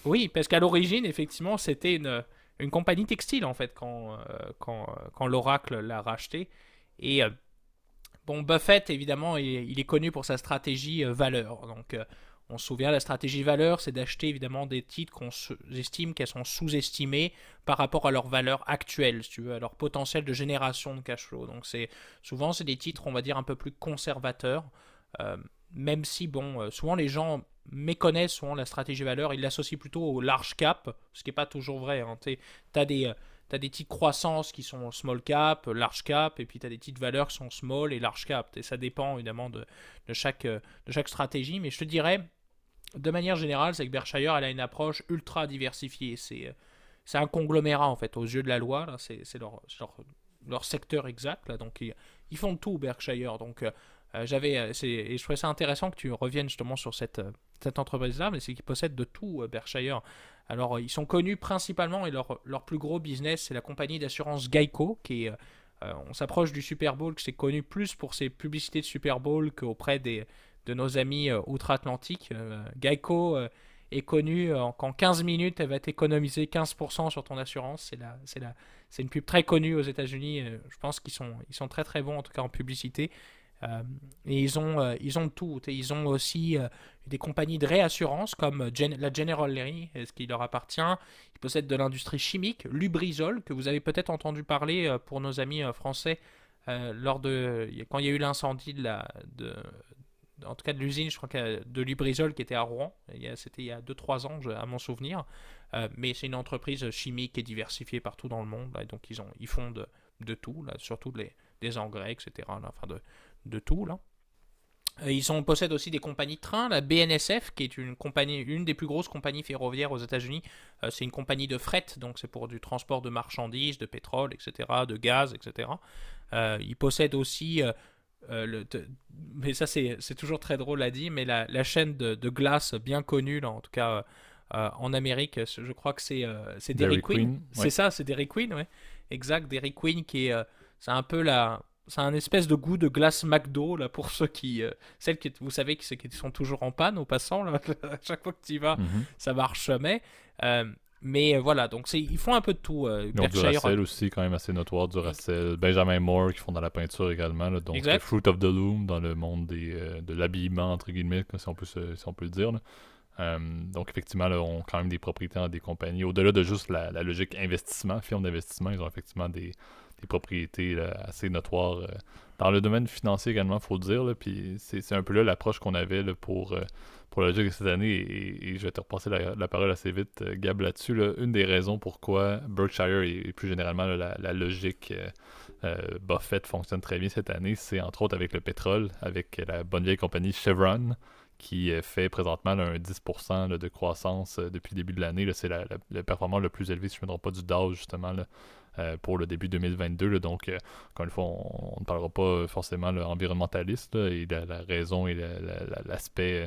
Oui, parce qu'à l'origine, effectivement, c'était une, une, compagnie textile, en fait, quand, euh, quand, quand l'oracle l'a racheté. Et. Euh, bon, Buffett, évidemment, il, est connu pour sa stratégie euh, valeur. Donc, on se souvient, la stratégie valeur, c'est d'acheter évidemment des titres qu'on estime qu'elles sont sous-estimées par rapport à leur valeur actuelle, si tu veux, à leur potentiel de génération de cash flow. Donc c'est souvent c'est des titres, on va dire, un peu plus conservateurs. Euh, même si, bon, souvent les gens méconnaissent souvent la stratégie valeur, ils l'associent plutôt au large cap, ce qui n'est pas toujours vrai. Hein. Tu as des tu as des petites croissances qui sont small cap, large cap, et puis tu des petites valeurs qui sont small et large cap. Et ça dépend évidemment de chaque stratégie. Mais je te dirais, de manière générale, c'est que Berkshire, elle a une approche ultra diversifiée. C'est, c'est un conglomérat, en fait, aux yeux de la loi. C'est, leur, secteur exact. Donc, ils, ils font tout, Berkshire. Donc, euh, j'avais, c'est, et je trouvais ça intéressant que tu reviennes justement sur cette, entreprise-là, mais c'est qu'ils possèdent de tout, Berkshire. Alors, ils sont connus principalement, et leur, plus gros business, c'est la compagnie d'assurance Geico, qui est, euh, on s'approche du Super Bowl, qui c'est connu plus pour ses publicités de Super Bowl qu'auprès des, de nos amis euh, outre-Atlantique. Euh, Geico est connu qu'en 15 minutes, elle va t'économiser 15% sur ton assurance. C'est, c'est, une pub très connue aux États-Unis. je pense qu'ils sont, ils sont très très bons, en tout cas en publicité. Euh, et ils ont, euh, ils ont tout. ils ont aussi euh, des compagnies de réassurance comme la General Lee, ce qui leur appartient. Ils possèdent de l'industrie chimique, Lubrizol, que vous avez peut-être entendu parler pour nos amis français lors de quand il y a eu l'incendie de la de, en tout cas de l'usine, je crois que de Lubrizol qui était à Rouen. C'était il y a 2-3 ans, à mon souvenir. mais c'est une entreprise chimique et diversifiée partout dans le monde. donc ils, ont, ils font de, tout, surtout des engrais, etc. enfin de, tout. Euh, ils ont, possèdent aussi des compagnies de train, la BNSF, qui est une, compagnie, une des plus grosses compagnies ferroviaires aux États-Unis. Euh, c'est une compagnie de fret, donc c'est pour du transport de marchandises, de pétrole, etc., de gaz, etc. Euh, ils possèdent aussi, le, mais ça c'est toujours très drôle à dire, mais la, la chaîne de, de, glace bien connue, là, en tout cas en Amérique, je crois que c'est Dairy, Queen. C'est ça, c'est Dairy Queen, ouais. Exact, Dairy Queen qui est, c'est un peu la c'est un espèce de goût de glace McDo là pour *laughs* ceux qui euh, celles qui vous savez qui, qui sont toujours en panne au passant là, *laughs* à chaque fois que tu y vas mhm. ça marche jamais euh, mais euh, voilà donc ils font un peu de tout euh, ils ont du Racel aussi quand même assez notoire du Racel. Benjamin Moore qui font dans la peinture également là, donc Fruit of the Loom dans le monde des, de l'habillement entre guillemets si on peut si on peut le dire donc effectivement, là, ont quand même des propriétés dans des compagnies. Au-delà de juste la, la logique investissement, firme d'investissement, ils ont effectivement des, propriétés assez notoires. Euh, dans le domaine financier également, il faut le dire. puis c'est un peu là l'approche qu'on avait pour, euh, pour la logique de cette année. Et, je vais te repasser la, parole assez vite, euh, Gab, là-dessus. une des raisons pourquoi Berkshire et, plus généralement la, logique Buffett fonctionne très bien cette année, c'est entre autres avec le pétrole, avec la bonne vieille compagnie Chevron qui fait présentement un 10% de croissance depuis le début de l'année. C'est le performance le plus élevé, si je ne me trompe pas, du Dow, justement, euh, pour le début 2022. donc, euh, encore une fois, on, ne parlera pas forcément environnementaliste et la, la, raison et l'aspect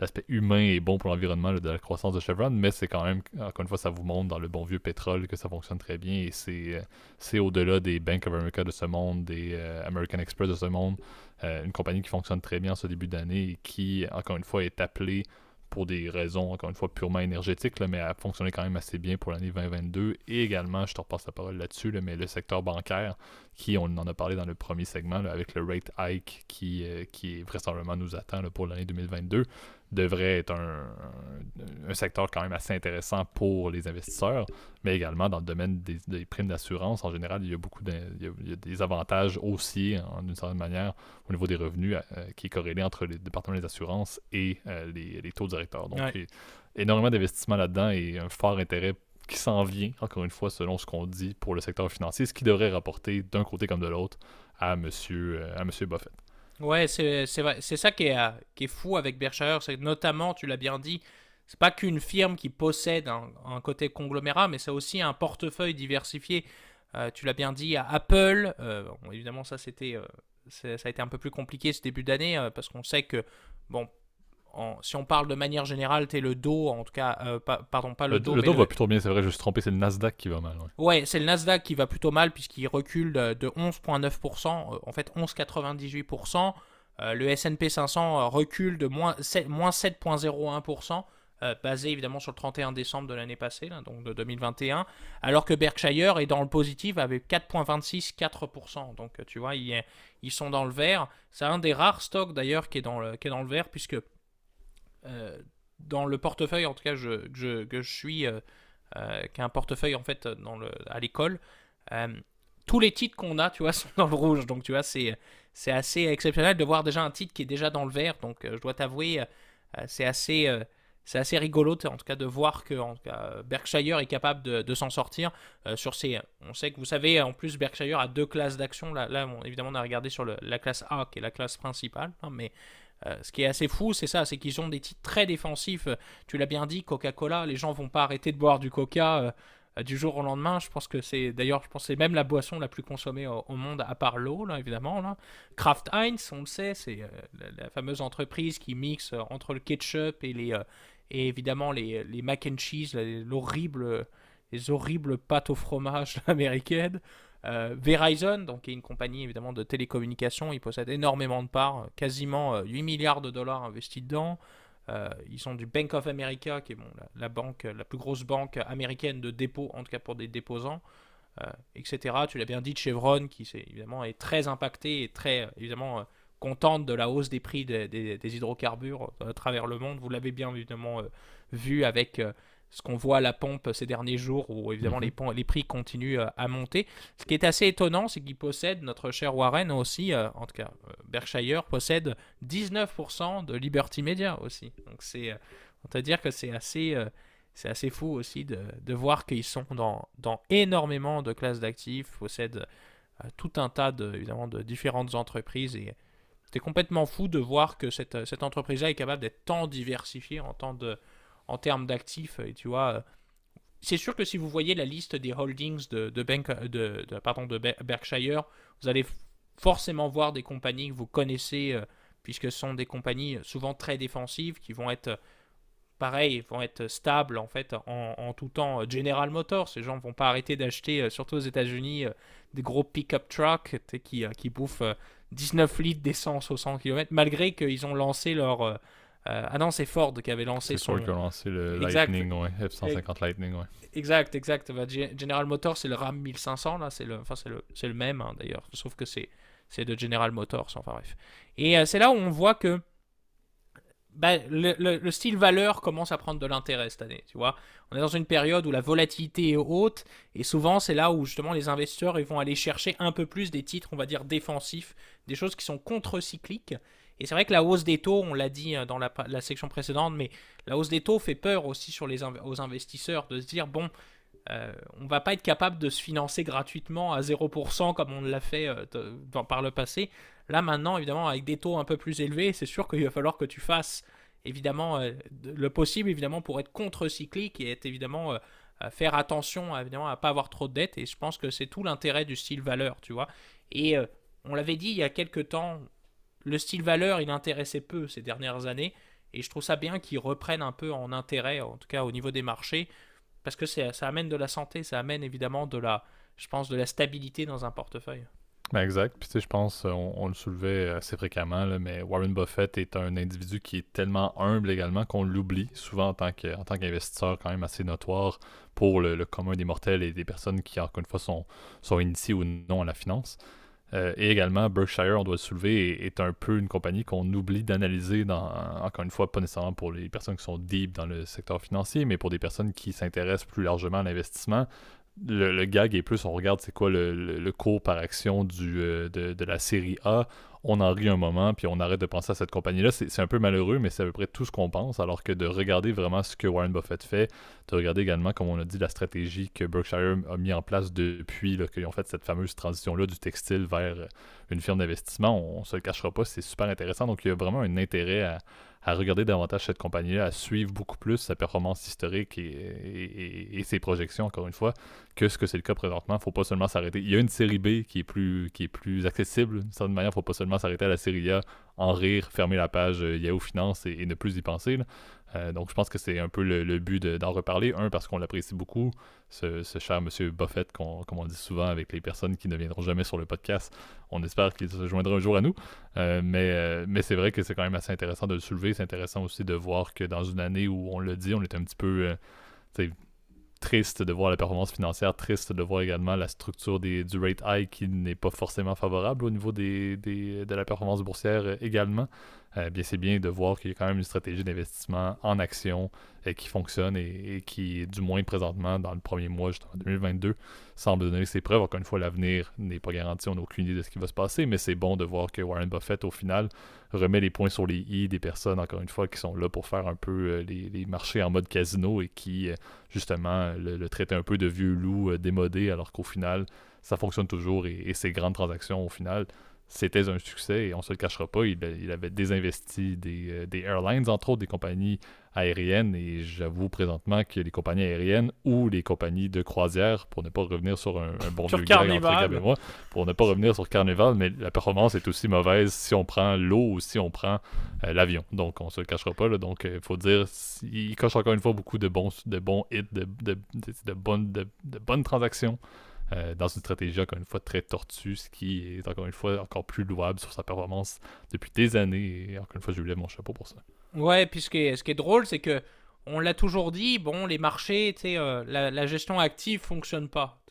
l'aspect humain est bon pour l'environnement de la croissance de Chevron, mais c'est quand même, encore une fois, ça vous montre dans le bon vieux pétrole que ça fonctionne très bien et c'est, c'est au-delà des Bank of America de ce monde, des euh, American Express de ce monde, une compagnie qui fonctionne très bien en ce début d'année et qui, encore une fois, est appelée pour des raisons, encore une fois, purement énergétiques, mais a fonctionné quand même assez bien pour l'année 2022. Et également, je te repasse la parole là-dessus, mais le secteur bancaire, qui, on en a parlé dans le premier segment, avec le rate hike qui, euh, qui vraisemblablement nous attend pour l'année 2022, devrait être un, secteur quand même assez intéressant pour les investisseurs, mais également dans le domaine des, primes d'assurance. En général, il y a beaucoup de, il y a, des avantages aussi, d'une certaine manière, au niveau des revenus, euh, qui est corrélé entre les départements des assurances et euh, les, taux directeurs. Donc, énormément d'investissements là-dedans et un fort intérêt qui s'en vient, encore une fois, selon ce qu'on dit pour le secteur financier, ce qui devrait rapporter d'un côté comme de l'autre à monsieur, euh, à monsieur Buffett. Ouais, c'est c'est ça qui est, euh, qui est fou avec Berkshire, c'est notamment, tu l'as bien dit, c'est pas qu'une firme qui possède un, côté conglomérat, mais c'est aussi un portefeuille diversifié. Euh, tu l'as bien dit, à Apple, évidemment ça c'était ça a été un peu plus compliqué ce début d'année parce qu'on sait que bon si on parle de manière générale, es le dos, en tout cas, euh, pardon, pas le, dos. Le dos va plutôt bien, c'est vrai, je suis trompé, c'est le Nasdaq qui va mal. Ouais, c'est le Nasdaq qui va plutôt mal puisqu'il recule de, 11,9%, euh, en fait 11,98%. Euh, le SP 500 recule de moins, 7,01%. basé évidemment sur le 31 décembre de l'année passée, donc de 2021, alors que Berkshire est dans le positif avec 4,26, 4%. Donc tu vois, ils, ils sont dans le vert. C'est un des rares stocks d'ailleurs qui, est dans le, qui est dans le vert, puisque dans le portefeuille, en tout cas, je, que je suis, euh, euh, qui a un portefeuille en fait dans le, à l'école, tous les titres qu'on a, tu vois, *laughs* sont dans le rouge. Donc, tu vois, c'est, c'est assez exceptionnel de voir déjà un titre qui est déjà dans le vert. Donc, je dois t'avouer, c'est assez c'est assez rigolo en tout cas de voir que en Berkshire est capable de, s'en sortir euh, sur ces. On sait que vous savez en plus Berkshire a deux classes d'action. Là, évidemment on a regardé sur la classe A qui est la classe principale, hein, mais euh, ce qui est assez fou, c'est ça, c'est qu'ils ont des titres très défensifs. Tu l'as bien dit, Coca-Cola, les gens vont pas arrêter de boire du Coca. Euh, euh, du jour au lendemain. Je pense que c'est d'ailleurs, je pense c'est même la boisson la plus consommée au, monde, à part l'eau, là, évidemment. Kraft Heinz, on le sait, c'est la, fameuse entreprise qui mixe entre le ketchup et, les, et évidemment les, les mac and cheese, les horribles pâtes au fromage *laughs* américaines. Verizon, donc qui est une compagnie évidemment de télécommunications, il possède énormément de parts, quasiment 8 milliards de dollars investis dedans. Euh, ils sont du Bank of America, qui est bon, la, banque, la plus grosse banque américaine de dépôt, en tout cas pour des déposants, euh, etc. Tu l'as bien dit, Chevron, qui est, évidemment est très impacté et très évidemment euh, contente de la hausse des prix des, hydrocarbures à travers le monde. Vous l'avez bien évidemment vu avec ce qu'on voit à la pompe ces derniers jours, où évidemment mhm. les, les, prix continuent euh, à monter. Ce qui est assez étonnant, c'est qu'il possède, notre cher Warren aussi, euh, en tout cas euh, Berkshire, possède 19% de Liberty Media aussi. Donc c'est, on peut dire que c'est assez, c'est assez fou aussi de, de voir qu'ils sont dans, dans énormément de classes d'actifs, possèdent tout un tas de, évidemment, de différentes entreprises et c'est complètement fou de voir que cette, cette entreprise-là est capable d'être tant diversifiée en tant de en termes d'actifs. Tu vois, euh, c'est sûr que si vous voyez la liste des holdings de, Bank, de, pardon, de Berkshire, vous allez forcément voir des compagnies que vous connaissez, euh, puisque ce sont des compagnies souvent très défensives qui vont être pareil, vont être stables en fait en, tout temps. General Motors, ces gens ne vont pas arrêter d'acheter, euh, surtout aux États-Unis, des gros pick-up trucks qui, qui bouffent 19 litres d'essence au 100 km, malgré qu'ils ont lancé leur, euh, ah non, c'est Ford qui avait lancé son. C'est qui a lancé le Lightning, ouais. F-150 Lightning, ouais. Exact, exact. Bah, General Motors, c'est le Ram 1500, là. C'est le, enfin, c'est le, le même, hein, d'ailleurs. Sauf que c'est, c'est de General Motors, enfin bref. Et euh, c'est là où on voit que bah, le, le, style valeur commence à prendre de l'intérêt cette année. Tu vois, on est dans une période où la volatilité est haute et souvent c'est là où justement les investisseurs ils vont aller chercher un peu plus des titres, on va dire défensifs, des choses qui sont contre-cycliques et c'est vrai que la hausse des taux, on l'a dit euh, dans la, section précédente, mais la hausse des taux fait peur aussi aux investisseurs de se dire, bon, euh, on va pas être capable de se financer gratuitement à 0% comme on l'a fait euh, par le passé. Là maintenant, évidemment, avec des taux un peu plus élevés, c'est sûr qu'il va falloir que tu fasses évidemment le possible évidemment pour être contre-cyclique et être évidemment faire attention évidemment à pas avoir trop de dettes. Et je pense que c'est tout l'intérêt du style valeur, tu vois. Et on l'avait dit il y a quelques temps, le style valeur, il intéressait peu ces dernières années. Et je trouve ça bien qu'ils reprennent un peu en intérêt, en tout cas au niveau des marchés, parce que ça amène de la santé, ça amène évidemment de la, je pense, de la stabilité dans un portefeuille. Ben exact. Puis tu sais, je pense, on, le soulevait assez fréquemment, mais Warren Buffett est un individu qui est tellement humble également qu'on l'oublie souvent en tant qu'investisseur quand même assez notoire pour le, commun des mortels et des personnes qui, encore une fois, sont, sont initiées ou non à la finance. Euh, et également, Berkshire, on doit le soulever, est, un peu une compagnie qu'on oublie d'analyser, encore une fois, pas nécessairement pour les personnes qui sont deep dans le secteur financier, mais pour des personnes qui s'intéressent plus largement à l'investissement. Le, gag est plus, on regarde c'est quoi le, cours par action euh, de, la série A on en rit un moment, puis on arrête de penser à cette compagnie-là. C'est un peu malheureux, mais c'est à peu près tout ce qu'on pense, alors que de regarder vraiment ce que Warren Buffett fait, de regarder également, comme on a dit, la stratégie que Berkshire a mis en place depuis qu'ils ont fait cette fameuse transition-là du textile vers une firme d'investissement, on, ne se le cachera pas, c'est super intéressant. Donc il y a vraiment un intérêt à, à regarder davantage cette compagnie-là, à suivre beaucoup plus sa performance historique et, ses projections, encore une fois, que ce que c'est le cas présentement. Il ne faut pas seulement s'arrêter. Il y a une série B qui est plus, accessible. D'une certaine manière, il ne faut pas seulement s'arrêter à la série A, en rire, fermer la page euh, Yahoo Finance et, ne plus y penser. Euh, donc je pense que c'est un peu le, but d'en reparler. Un, parce qu'on l'apprécie beaucoup, ce, cher monsieur Buffett, comme on dit souvent avec les personnes qui ne viendront jamais sur le podcast. On espère qu'il se joindra un jour à nous. Euh, mais mais c'est vrai que c'est quand même assez intéressant de le soulever. C'est intéressant aussi de voir que dans une année où on le dit, on est un petit peu triste de voir la performance financière, triste de voir également la structure des, du rate high qui n'est pas forcément favorable au niveau des, des, de la performance boursière également. euh, bien c'est bien de voir qu'il y a quand même une stratégie d'investissement en action euh, qui fonctionne et, qui, du moins présentement, dans le premier mois, justement 2022, semble donner ses preuves. Encore une fois, l'avenir n'est pas garanti, on n'a aucune idée de ce qui va se passer, mais c'est bon de voir que Warren Buffett, au final, remet les points sur les i des personnes, encore une fois, qui sont là pour faire un peu euh, les, marchés en mode casino et qui, justement, le, traitent un peu de vieux loup démodé, alors qu'au final, ça fonctionne toujours et ces grandes transactions, au final, c'était un succès et on se le cachera pas. Il, avait désinvesti des, euh, des, airlines, entre autres des compagnies aériennes. Et j'avoue présentement que les compagnies aériennes ou les compagnies de croisière, pour ne pas revenir sur un, bon vieux gag entre moi, pour ne pas revenir sur Carnival, mais la performance est aussi mauvaise si on prend l'eau ou si on prend euh, l'avion. Donc on se le cachera pas. Là. Donc il faut dire, il coche encore une fois beaucoup de bons, de bons hits, de, de, de bonnes, de bonnes transactions. Euh, dans une stratégie, encore une fois, très tortue, ce qui est encore une fois encore plus louable sur sa performance depuis des années. Et encore une fois, je lui lève mon chapeau pour ça. Ouais, puis ce qui est, drôle, c'est que on l'a toujours dit, bon, les marchés, euh, la, la, gestion active fonctionne pas.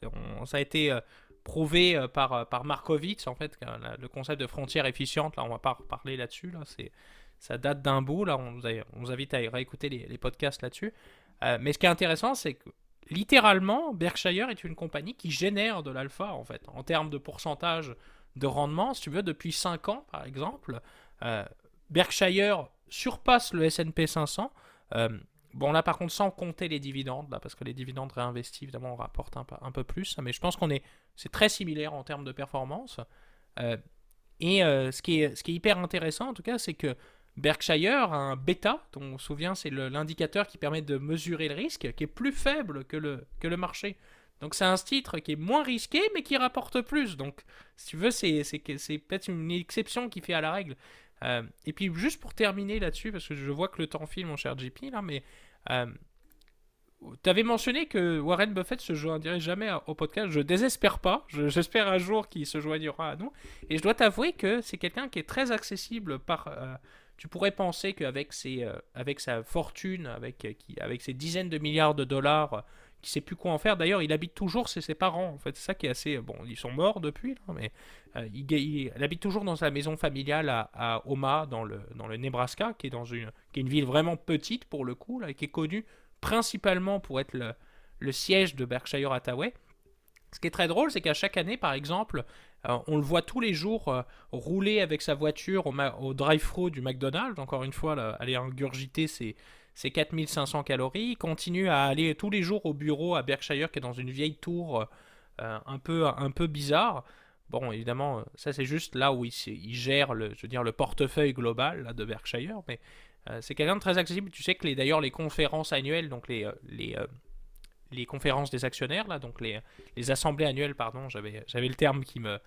ça a été euh, prouvé par, par Markowitz, en fait, le concept de frontière efficiente, là, on va pas reparler là-dessus, là, c'est, ça date d'un bout, là, on vous, invite à réécouter les podcasts là-dessus. mais ce qui est intéressant, c'est que littéralement, Berkshire est une compagnie qui génère de l'alpha, en fait, en termes de pourcentage de rendement. Si tu veux, depuis 5 ans, par exemple, euh, Berkshire surpasse le S&P 500. Euh, bon, là, par contre, sans compter les dividendes, parce que les dividendes réinvestis, évidemment, on rapporte un, peu plus. Mais je pense qu'on est, c'est très similaire en termes de performance. Euh, et ce qui est hyper intéressant, en tout cas, c'est que Berkshire a un bêta, on se souvient, c'est l'indicateur qui permet de mesurer le risque, qui est plus faible que le, que le marché. Donc c'est un titre qui est moins risqué, mais qui rapporte plus. Donc, si tu veux, c'est peut-être une exception qui fait à la règle. Euh, et puis, juste pour terminer là-dessus, parce que je vois que le temps file, mon cher JP, là, mais euh, tu avais mentionné que Warren Buffett se joindrait jamais au podcast. Je désespère pas. J'espère un jour qu'il se joignera à nous. Et je dois t'avouer que c'est quelqu'un qui est très accessible par, euh, tu pourrais penser qu'avec euh, avec sa fortune, avec, euh, qui, avec ses dizaines de milliards de dollars, euh, qui sait plus quoi en faire. D'ailleurs, il habite toujours chez ses parents. En fait, c'est ça qui est assez. Bon, ils sont morts depuis, mais il, habite toujours dans sa maison familiale à, à, Omaha, dans le, dans le Nebraska, qui est, dans une, qui est une ville vraiment petite pour le coup, là, et qui est connue principalement pour être le, le siège de Berkshire Hathaway. Ce qui est très drôle, c'est qu'à chaque année, par exemple, euh, on le voit tous les jours euh, rouler avec sa voiture au, drive-thru du McDonald's, encore une fois, aller ingurgiter ses, 4500 calories. Il continue à aller tous les jours au bureau à Berkshire, qui est dans une vieille tour euh, un, peu, un peu bizarre. Bon, évidemment, ça c'est juste là où il, gère le, portefeuille global de Berkshire, mais c'est quelqu'un de très accessible. Tu sais que d'ailleurs les conférences annuelles, donc les, les conférences des actionnaires, là, donc les, les assemblées annuelles, pardon, j'avais, le terme qui, me,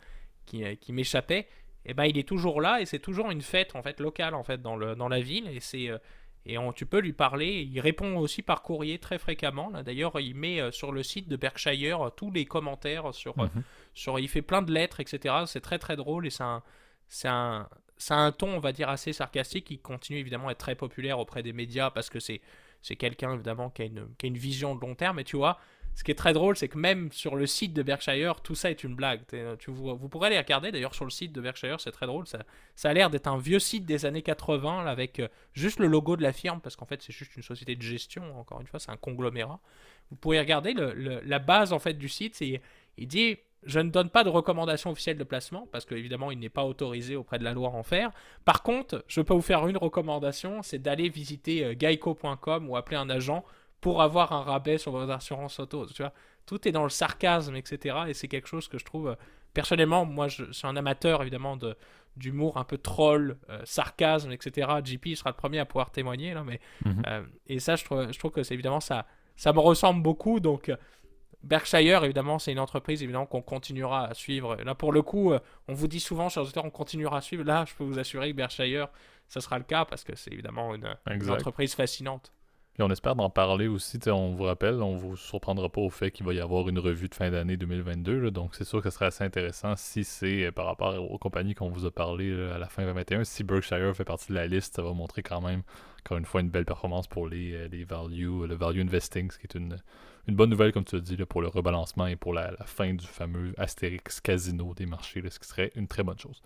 qui, qui m'échappait, et eh ben il est toujours là et c'est toujours une fête en fait locale en fait dans, le, dans la ville et c'est euh, et on, tu peux lui parler. Il répond aussi par courrier très fréquemment. D'ailleurs, il met euh, sur le site de Berkshire tous les commentaires sur, mhm. sur il fait plein de lettres, etc. C'est très très drôle et c'est un, c'est un, c'est un ton, on va dire, assez sarcastique qui continue évidemment à être très populaire auprès des médias parce que c'est c'est quelqu'un évidemment qui a, une, vision de long terme. Et tu vois, ce qui est très drôle, c'est que même sur le site de Berkshire, tout ça est une blague. Tu, vous, pourrez aller regarder d'ailleurs sur le site de Berkshire, c'est très drôle. Ça, a l'air d'être un vieux site des années 80 avec euh, juste le logo de la firme, parce qu'en fait c'est juste une société de gestion, encore une fois, c'est un conglomérat. Vous pourrez regarder la base en fait du site, c'est il dit je ne donne pas de recommandation officielle de placement parce qu'évidemment il n'est pas autorisé auprès de la loi à en faire. Par contre, je peux vous faire une recommandation, c'est d'aller visiter euh, geico.com ou appeler un agent pour avoir un rabais sur votre assurance auto. Tu vois, tout est dans le sarcasme, etc. Et c'est quelque chose que je trouve, euh, personnellement, moi je suis un amateur évidemment de d'humour un peu troll, euh, sarcasme, etc. JP sera le premier à pouvoir témoigner là, mais mhm. et ça je trouve, je trouve que c'est évidemment ça, ça me ressemble beaucoup donc Berkshire, évidemment, c'est une entreprise évidemment qu'on continuera à suivre. Là, pour le coup, euh, on vous dit souvent, chers auditeurs, on continuera à suivre. Là, je peux vous assurer que Berkshire, ça sera le cas parce que c'est évidemment une, entreprise fascinante. Et on espère d'en parler aussi. On vous rappelle, on vous surprendra pas au fait qu'il va y avoir une revue de fin d'année 2022. donc, c'est sûr que ce serait assez intéressant si c'est euh, par rapport aux compagnies qu'on vous a parlé à la fin 2021. Si Berkshire fait partie de la liste, ça va montrer quand même, encore une fois, une belle performance pour les, euh, les value, le value investing, ce qui est une une bonne nouvelle, comme tu as dit, pour le rebalancement et pour la, fin du fameux Astérix Casino des marchés, ce qui serait une très bonne chose.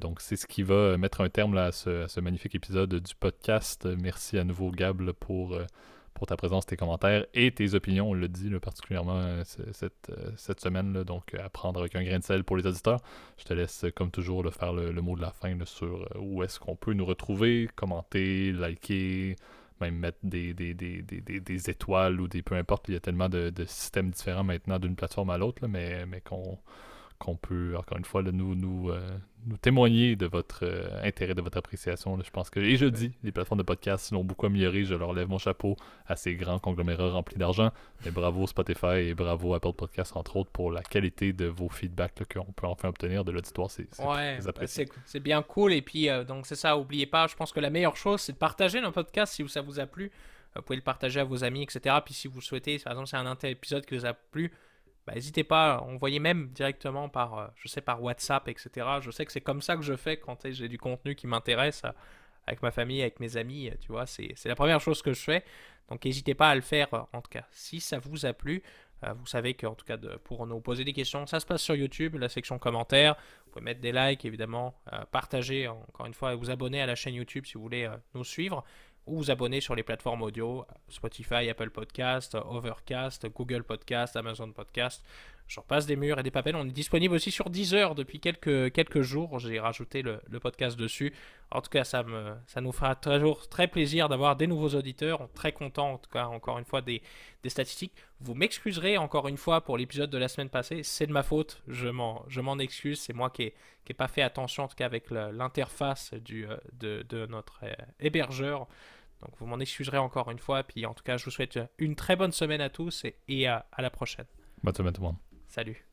donc, c'est ce qui va mettre un terme là, à, ce, magnifique épisode du podcast. Merci à nouveau, Gab, pour pour ta présence, tes commentaires et tes opinions. On le dit particulièrement euh, cette, euh, semaine. Là, donc, à prendre avec un grain de sel pour les auditeurs. Je te laisse, comme toujours, faire le, mot de la fin sur euh, où est-ce qu'on peut nous retrouver, commenter, liker, même mettre des, des, des, des, étoiles ou des peu importe. Il y a tellement de, systèmes différents maintenant d'une plateforme à l'autre, mais, mais qu'on qu'on peut, encore une fois, nous, nous, euh, nous témoigner de votre euh, intérêt, de votre appréciation. Je pense que, et je dis, les plateformes de podcast l'ont beaucoup amélioré. Je leur lève mon chapeau à ces grands conglomérats remplis d'argent. Mais bravo Spotify et bravo Apple Podcast, entre autres, pour la qualité de vos feedbacks qu'on peut enfin obtenir de l'auditoire. C'est ouais, bah, c'est bien cool. Et puis, euh, donc, c'est ça, n'oubliez pas, je pense que la meilleure chose, c'est de partager nos podcasts si ça vous a plu. Vous pouvez le partager à vos amis, etc. Puis si vous souhaitez, par exemple, c'est un épisode qui vous a plu, bah, n'hésitez pas, envoyez même directement par, euh, je sais, par WhatsApp, etc. Je sais que c'est comme ça que je fais quand j'ai du contenu qui m'intéresse euh, avec ma famille, avec mes amis, tu vois, c'est la première chose que je fais. Donc n'hésitez pas à le faire, euh, en tout cas, si ça vous a plu. vous savez qu'en tout cas, pour nous poser des questions, ça se passe sur YouTube, la section commentaires. Vous pouvez mettre des likes, évidemment, partager, encore une fois, et vous abonner à la chaîne YouTube si vous voulez nous suivre ou vous abonner sur les plateformes audio, Spotify, Apple Podcast, Overcast, Google Podcast, Amazon Podcast. J'en passe des murs et des papels. On est disponible aussi sur Deezer depuis quelques, quelques jours. J'ai rajouté le, podcast dessus. En tout cas, ça, me, ça nous fera toujours très plaisir d'avoir des nouveaux auditeurs. Très content, en tout cas, encore une fois, des, des statistiques. Vous m'excuserez encore une fois pour l'épisode de la semaine passée. C'est de ma faute. Je m'en excuse. C'est moi qui n'ai pas fait attention, en tout cas, avec l'interface euh, de, de, notre euh, hébergeur. Donc vous m'en excuserez encore une fois. Puis en tout cas, je vous souhaite une très bonne semaine à tous et, à, à la prochaine. Bonne semaine tout le monde. Salut.